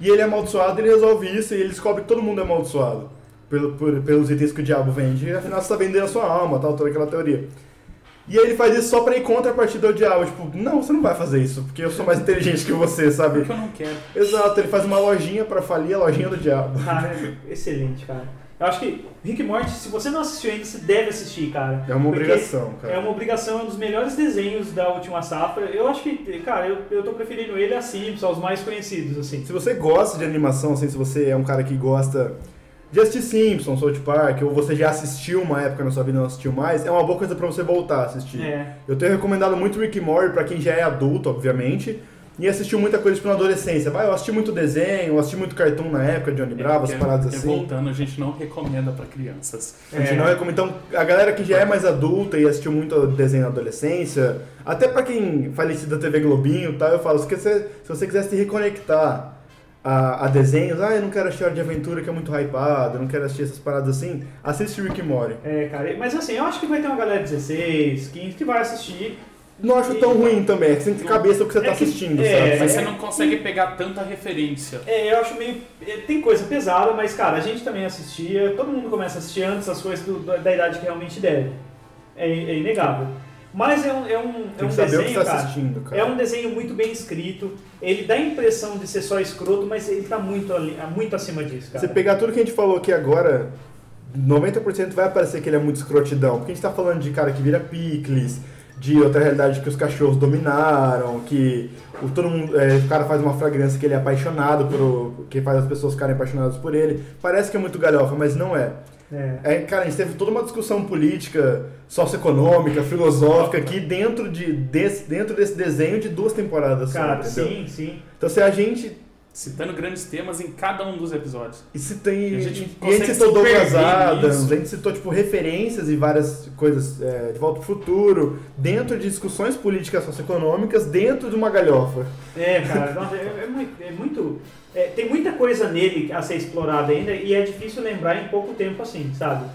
e ele é amaldiçoado, ele resolve isso, e ele descobre que todo mundo é amaldiçoado pelo, por- pelos itens que o diabo vende, e afinal você tá vendendo a sua alma, tal, toda aquela teoria. E aí ele faz isso só pra ir contra a partida do diabo, tipo, não, você não vai fazer isso, porque eu sou mais inteligente que você, sabe? Porque eu não quero. Exato, ele faz uma lojinha pra falir a lojinha do diabo. Cara, é excelente, cara. Eu acho que Rick Morty, se você não assistiu ainda, você deve assistir, cara. É uma obrigação, cara. É uma obrigação, é um dos melhores desenhos da última safra. Eu acho que, cara, eu, eu tô preferindo ele a Simpsons, aos mais conhecidos, assim. Se você gosta de animação, assim, se você é um cara que gosta de assistir Simpsons, South Park, ou você já assistiu uma época na sua vida e não assistiu mais, é uma boa coisa pra você voltar a assistir. É. Eu tenho recomendado muito Rick and Morty pra quem já é adulto, obviamente, e assistiu muita coisa tipo, na adolescência. Vai, eu assisti muito desenho, eu assisti muito cartoon na época, Johnny Bravo, as É, paradas é, assim. Voltando, a gente não recomenda pra crianças. A gente É. não recomenda. Então, a galera que já é mais adulta e assistiu muito desenho na adolescência, até pra quem falecido da TV Globinho e tal, eu falo, se você, se você quiser se reconectar a, a desenhos, ah, eu não quero assistir Hora de Aventura que é muito hypado, eu não quero assistir essas paradas assim, assiste Rick e Morty. É, cara, mas assim, eu acho que vai ter uma galera de 16, 15 que vai assistir. Não acho tão ruim também, é que você tem que ter cabeça do que você É tá que- assistindo, é, sabe? Mas você não consegue pegar tanta referência. É, eu acho meio. é, Tem coisa pesada, mas, cara, a gente também assistia, todo mundo começa a assistir antes as coisas do- da da idade que realmente deve. É, é inegável. Mas é um, é um, é um desenho, tá cara. cara. É um desenho muito bem escrito. Ele dá a impressão de ser só escroto, mas ele tá muito, muito acima disso, cara. Você pegar tudo que a gente falou aqui agora, 90% vai parecer que ele é muito escrotidão. Porque a gente tá falando de cara que vira picles, de outra realidade que os cachorros dominaram, que o, todo mundo, é, o cara faz uma fragrância que ele é apaixonado por. que faz as pessoas ficarem apaixonadas por ele. Parece que é muito galhofa, mas não é. É. É, cara, a gente teve toda uma discussão política, socioeconômica, filosófica aqui dentro, de, desse, dentro desse desenho de duas temporadas só, Cara, entendeu? sim, sim. Então se a gente Citando grandes temas em cada um dos episódios. E se tem. E a E gente a gente consegue citou Douglas Adams, a gente citou tipo, referências e várias coisas é, de volta pro futuro, dentro de discussões políticas socioeconômicas, dentro de uma galhofa. É, cara, nossa, é, é muito. é muito- é, tem muita coisa nele a ser explorada ainda e é difícil lembrar em pouco tempo assim, sabe?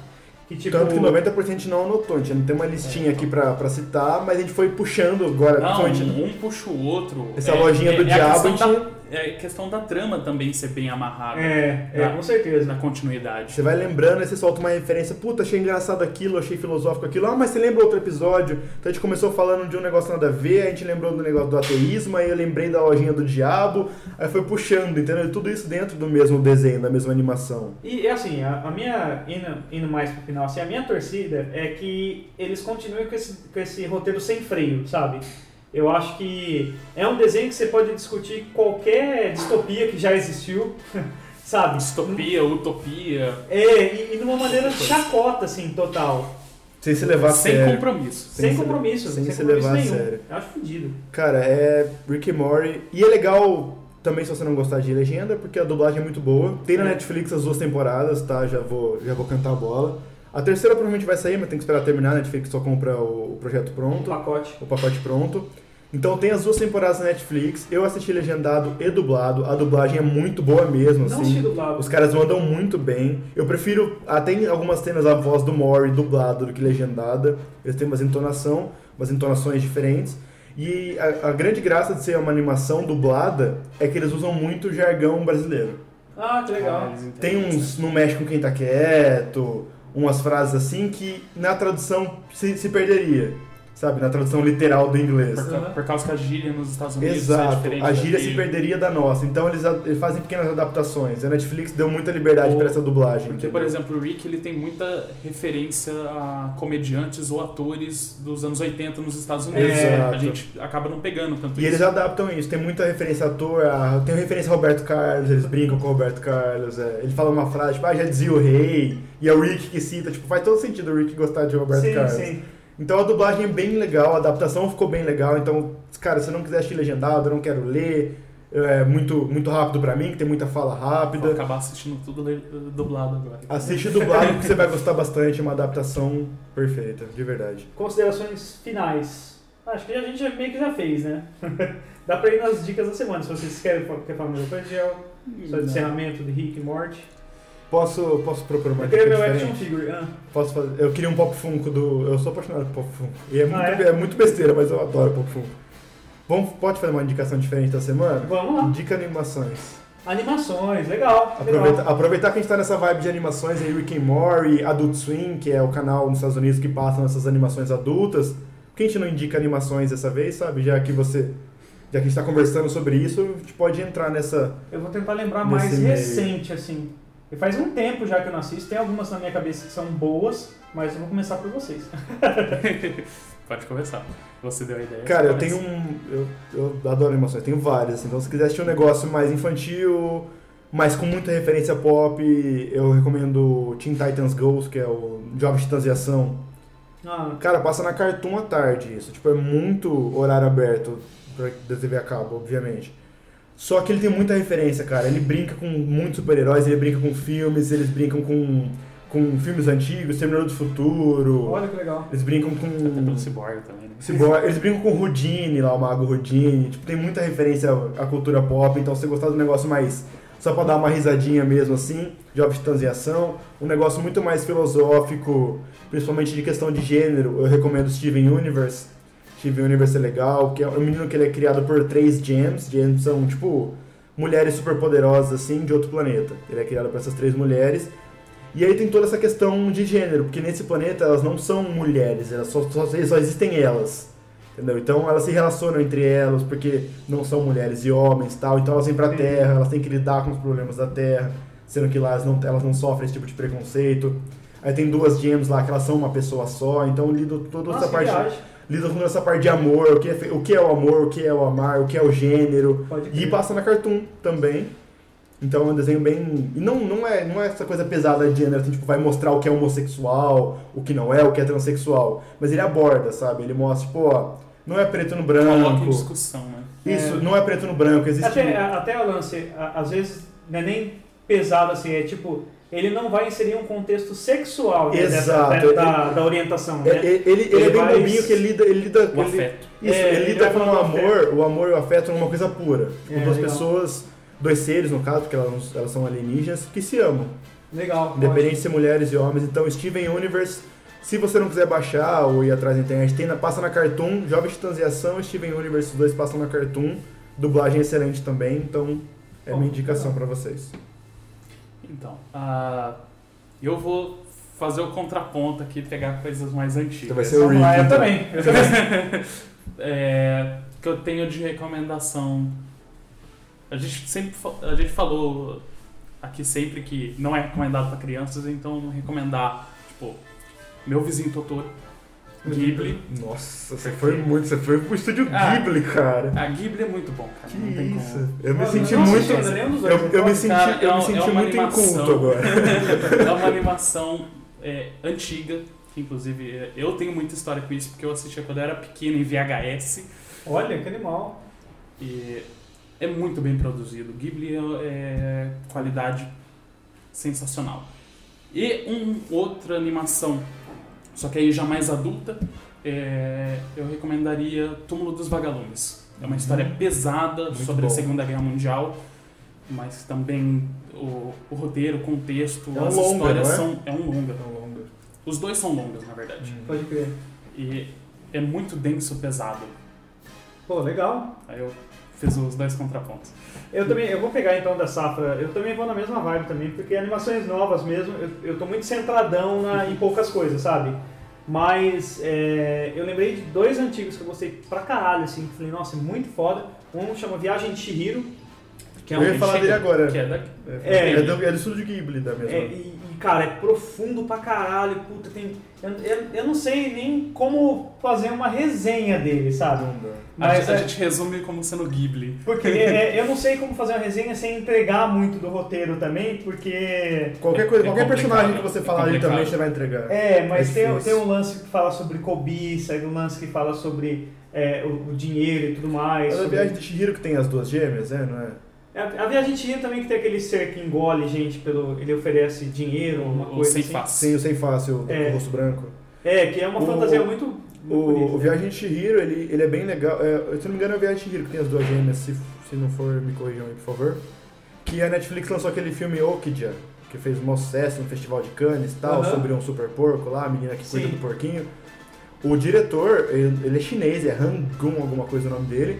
Que tipo. Tanto que 90% a gente não anotou, a gente não tem uma listinha aqui pra, pra citar, mas a gente foi puxando agora, Não, principalmente. um puxa o outro. Essa lojinha do a diabo, a gente- da- é questão da trama também ser bem amarrada É, é, com certeza. na continuidade. Você vai lembrando, aí você solta uma referência, puta, achei engraçado aquilo, achei filosófico aquilo, ah, mas você lembra outro episódio? Então a gente começou falando de um negócio nada a ver, a gente lembrou do negócio do ateísmo, aí eu lembrei da lojinha do diabo, aí foi puxando, entendeu? Tudo isso dentro do mesmo desenho, da mesma animação. E assim, a, a minha, indo, indo mais pro final, assim, a minha torcida é que eles continuem com esse, com esse roteiro sem freio, sabe? Eu acho que é um desenho que você pode discutir qualquer distopia que já existiu, sabe? Distopia, utopia, É, e, e de uma maneira chacota, assim, total. Sem se levar a sem sério. compromisso. Sem, se- compromisso, sem sem, se compromisso levar a nenhum. sério. Eu acho fodido. Cara, é Rick and Morty. E é legal também se você não gostar de legenda, porque a dublagem é muito boa. Tem na É. Netflix as duas temporadas, tá? Já vou, já vou cantar a bola. A terceira provavelmente vai sair, mas tem que esperar terminar. A Netflix só compra o, o projeto pronto, pacote. o pacote pronto. Então tem as duas temporadas na Netflix. Eu assisti legendado e dublado. A dublagem é muito boa mesmo, Não assim. assisti dublado. Os caras mandam muito bem. Eu prefiro, até em algumas cenas, a voz do Mori dublado do que legendada. Eles têm umas entonação, umas entonações diferentes. E a, a grande graça de ser uma animação dublada é que eles usam muito jargão brasileiro. Ah, que legal. Eles Tem uns não mexe com quem tá quieto, umas frases assim que na tradução se, se perderia. Sabe? Na tradução literal do inglês. Por, ca- por causa que a gíria nos Estados Unidos é Exato, diferente a gíria daqui. se perderia da nossa. Então eles, eles fazem pequenas adaptações. A Netflix deu muita liberdade para essa dublagem. Porque, entendeu? por exemplo, o Rick ele tem muita referência a comediantes ou atores dos anos 80 nos Estados Unidos. Exato. A gente acaba não pegando tanto E isso. eles adaptam isso. Tem muita referência a ator, a- tem referência a Roberto Carlos, eles brincam com o Roberto Carlos. é. Ele fala uma frase, tipo, ah, já dizia o rei. E é o Rick que cita. Tipo, faz todo sentido o Rick gostar de Roberto sim, Carlos. sim. Então a dublagem é bem legal, a adaptação ficou bem legal. Então, cara, se eu não quiser assistir legendado, eu não quero ler. É muito, muito rápido pra mim, que tem muita fala Vou rápida. acabar assistindo tudo dublado agora. Assiste dublado que você vai gostar bastante, é uma adaptação perfeita, de verdade. Considerações finais. Acho que a gente já- meio que já fez, né? Dá pra ir nas dicas da semana, se vocês querem quer falar mais coisa, Gel. Só de encerramento de Rick e Morty. Posso, posso propor uma Eu dica meu action figure. Ah, Posso fazer? Eu queria um Pop Funko do. Eu sou apaixonado por Pop Funko. E é muito, Ah, é? é? muito besteira, mas eu adoro Pop Funko. Vamos, pode fazer uma indicação diferente da semana? vamos lá. Indica animações. Animações, legal. Aproveita, legal. aproveitar que a gente tá nessa vibe de animações aí, Rick and Morty, Adult Swim, que é o canal nos Estados Unidos que passam essas animações adultas. Por que a gente não indica animações dessa vez, sabe? Já que você. Já que a gente tá conversando sobre isso, a gente pode entrar nessa. Eu vou tentar lembrar mais meio. recente, assim. E faz um tempo já que eu não assisto, tem algumas na minha cabeça que são boas, mas eu vou começar por vocês. Pode começar. Você deu a ideia. Cara, eu tenho um. Eu, eu adoro animações, tenho várias. assim. Então, se quiser assistir um negócio mais infantil, mas com muita referência pop, eu recomendo Teen Titans Go, que é o Jovem Titãs de Ação. Ah, Cara, passa na Cartoon à tarde isso. Tipo, é muito horário aberto. pra- da TV a cabo, obviamente. Só que ele tem muita referência, cara. Ele brinca com muitos super-heróis, ele brinca com filmes, eles brincam com, com filmes antigos, Terminador do Futuro. Olha que legal. Eles brincam Até com. pelo Cyborg também, né? Cyborg, eles brincam com o Houdini lá, o Mago Houdini. Tipo, tem muita referência à cultura pop, então se você gostar do negócio mais. Só pra dar uma risadinha mesmo assim, de Transiação, um negócio muito mais filosófico, principalmente de questão de gênero, eu recomendo Steven Universe. Steven Universe é legal, que é um menino que ele é criado por três gems. Gems são, tipo, mulheres super poderosas, assim, de outro planeta. Ele é criado por essas três mulheres. E aí tem toda essa questão de gênero, porque nesse planeta elas não são mulheres, elas só, só, só existem elas. Entendeu? Então elas se relacionam entre elas, porque não são mulheres e homens tal. Então elas vêm pra Entendi. Terra, elas têm que lidar com os problemas da Terra, sendo que lá elas não, elas não sofrem esse tipo de preconceito. Aí tem duas gems lá que elas são uma pessoa só, então lidam toda Nossa, essa parte. Lidam com essa parte de amor, o que, é, o que é o amor, o que é o amar, o que é o gênero. Pode E passa na Cartoon também. Então é um desenho bem. E não, não, é, não é essa coisa pesada de gênero, assim, tipo, vai mostrar o que é homossexual, o que não é, o que é transexual. Mas ele aborda, sabe? Ele mostra, tipo, ó, não é preto no Coloca em branco. discussão, né? Isso, não é preto no branco, existe. Até, até o lance, às vezes, não é nem pesado assim, é tipo, ele não vai inserir um contexto sexual né, dessa- Exato. da, da orientação, É- né? Ele, ele, ele é bem bobinho que ele lida. Ele lida O ele- afeto. Isso, É, ele ele lida com o amor, o amor e o afeto numa coisa pura. Tipo, É, duas legal. pessoas, dois seres no caso, porque elas, elas são alienígenas, que se amam. Legal. Independente de ser mulheres e homens. Então, Steven Universe, se você não quiser baixar ou ir atrás na internet, tem na, passa na Cartoon, de Transiação e Steven Universe, os dois passam na Cartoon. Dublagem excelente também, então é Bom, minha indicação pra vocês. Então, ah, eu vou fazer o contraponto aqui, pegar coisas mais antigas. Então vai ser o Rick, eu então. também. Eu também. É, que eu tenho de recomendação. A gente sempre a gente falou aqui sempre que não é recomendado para crianças, então recomendar, tipo, meu vizinho Totoro, Ghibli. Nossa, você foi muito. Você foi pro estúdio Ah. Ghibli, cara. A Ghibli é muito bom, cara. Que não tem isso. como. Eu me senti eu muito. dois, Eu, eu me senti, cara, eu é me senti é uma muito animação. inculto agora. É uma animação é, antiga, que inclusive é, eu tenho muita história com isso, porque eu assistia quando eu era pequeno em VHS. Olha, que animal. E é muito bem produzido. Ghibli é, é qualidade sensacional. E um, outra animação, só que aí já mais adulta, é, eu recomendaria Túmulo dos Vagalumes. É uma história pesada Muito sobre bom. a Segunda Guerra Mundial, mas também o, o roteiro, o contexto, É um as longa, histórias é? são. É um longa. Tão longa. Os dois são longas, na verdade. Pode crer. E é muito denso, pesado. Pô, legal. Aí eu fiz os dois contrapontos. Eu também, eu vou pegar então da safra, eu também vou na mesma vibe também, porque animações novas mesmo, eu, eu tô muito centradão na, em poucas coisas, sabe? Mas é, eu lembrei de dois antigos que eu gostei pra caralho, assim, que falei, nossa, muito foda. Um chama Viagem de Chihiro, que é Eu um ia falar dele agora. Que é da, É, É. é, do, é do estúdio Ghibli da mesma. É, e, cara, é profundo pra caralho, puta, tem. Eu, eu, eu não sei nem como fazer uma resenha dele, sabe? A, Mas gente, a é- gente resume como sendo Ghibli. Porque é, eu não sei como fazer uma resenha sem entregar muito do roteiro também, porque. Qualquer, coisa, É qualquer personagem que você é falar ali também você vai entregar. É, mas É tem, tem um lance que fala sobre cobiça, tem um lance que fala sobre é, o, o dinheiro e tudo mais. É sobre- viagem de Shihiro que tem as duas gêmeas, é, não é? É, A, a Viagem de Chihiro também que tem aquele ser que engole gente pelo. Ele oferece dinheiro, uma coisa sem assim. face. Sem o sem fácil, É. o rosto branco. É, que é uma O- fantasia muito. muito O, bonita. o Viagem de Shihiro, ele, ele é bem legal. É, se não me engano, é o Viagem de Shihiro que tem as duas gêmeas, se, se não for, me corrijam aí, por favor. Que a Netflix lançou aquele filme Okja, que fez um sucesso no Festival de Cannes e tal, Aham. sobre um super porco lá, a menina que cuida Sim. do porquinho. O diretor, ele, ele é chinês, é Han Gun, alguma coisa o nome dele.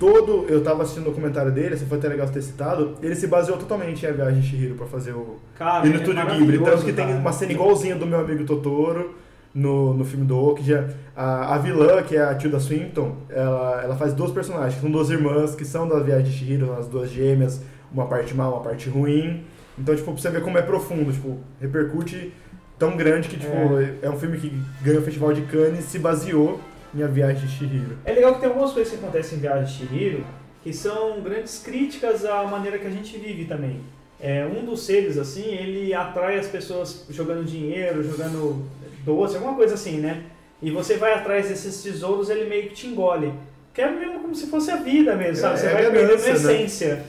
Todo, eu tava assistindo o documentário dele, se foi até legal ter citado, ele se baseou totalmente em A Viagem de Shihiro pra fazer o, Cara, e no é Ghibli, tanto que tem cara. uma cena igualzinha do meu amigo Totoro no, no filme do Okja. A, a vilã, que é a Tilda Swinton, ela, ela faz duas personagens, que são duas irmãs, que são da Viagem de Chihiro, as duas gêmeas, uma parte má, uma parte ruim. Então, tipo, pra você ver como é profundo, tipo, repercute tão grande que, tipo, é, um filme que ganhou o Festival de Cannes e se baseou em A Viagem de Chihiro. É legal que tem algumas coisas que acontecem em Viagem de Chihiro que são grandes críticas à maneira que a gente vive também. É, um dos seres, assim, ele atrai as pessoas jogando dinheiro, jogando doce, alguma coisa assim, né? E você vai atrás desses tesouros, ele meio que te engole. que é mesmo como se fosse a vida mesmo, sabe? É, Você é vai perdendo a né? essência.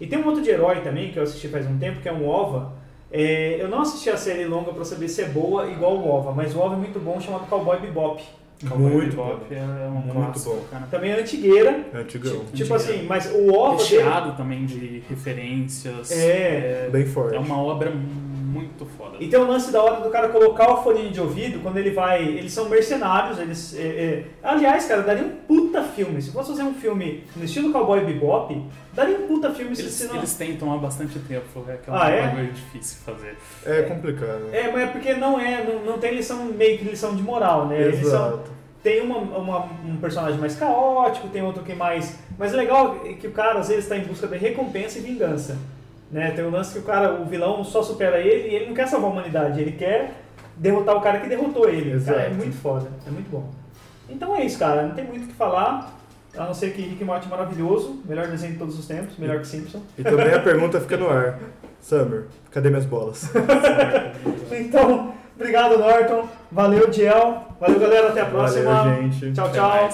E tem um outro de herói também, que eu assisti faz um tempo, que é um OVA. É, eu não assisti a série longa pra saber se é boa igual o OVA, mas o OVA é muito bom, chamado Cowboy Bebop. Cowboy Muito Bebop bom. é um Muito clássico, bom. cara. Também é antigueira, Antigão. tipo, Antigão. assim, mas o OVA dele... Recheado também de referências. É. Bem forte. É uma obra muito foda. E tem um lance da hora do cara colocar o fone de ouvido quando ele vai. Eles são mercenários, eles. é, é, aliás, cara, daria um puta filme. Se fosse fazer um filme no estilo Cowboy Bebop, daria um puta filme se Eles, se não. eles tentam há bastante tempo, é que é um Ah, é? difícil fazer. É complicado. É, mas é porque não é, não, não tem lição, meio que lição de moral, né? Eles são, Exato. tem uma, uma- um personagem mais caótico, tem outro que é mais. Mas o legal é que o cara às vezes está em busca de recompensa e vingança. Né? Tem um lance que o cara, o vilão só supera ele e ele não quer salvar a humanidade, ele quer derrotar o cara que derrotou ele. Cara, é muito foda, é muito bom. Então é isso, cara, não tem muito o que falar, a não ser que Rick Morty é maravilhoso, melhor desenho de todos os tempos, melhor que Simpson. E também a pergunta fica no ar. Summer, cadê minhas bolas? Então, obrigado Norton, valeu Diel, valeu galera, até a próxima. Valeu, gente. Tchau, tchau.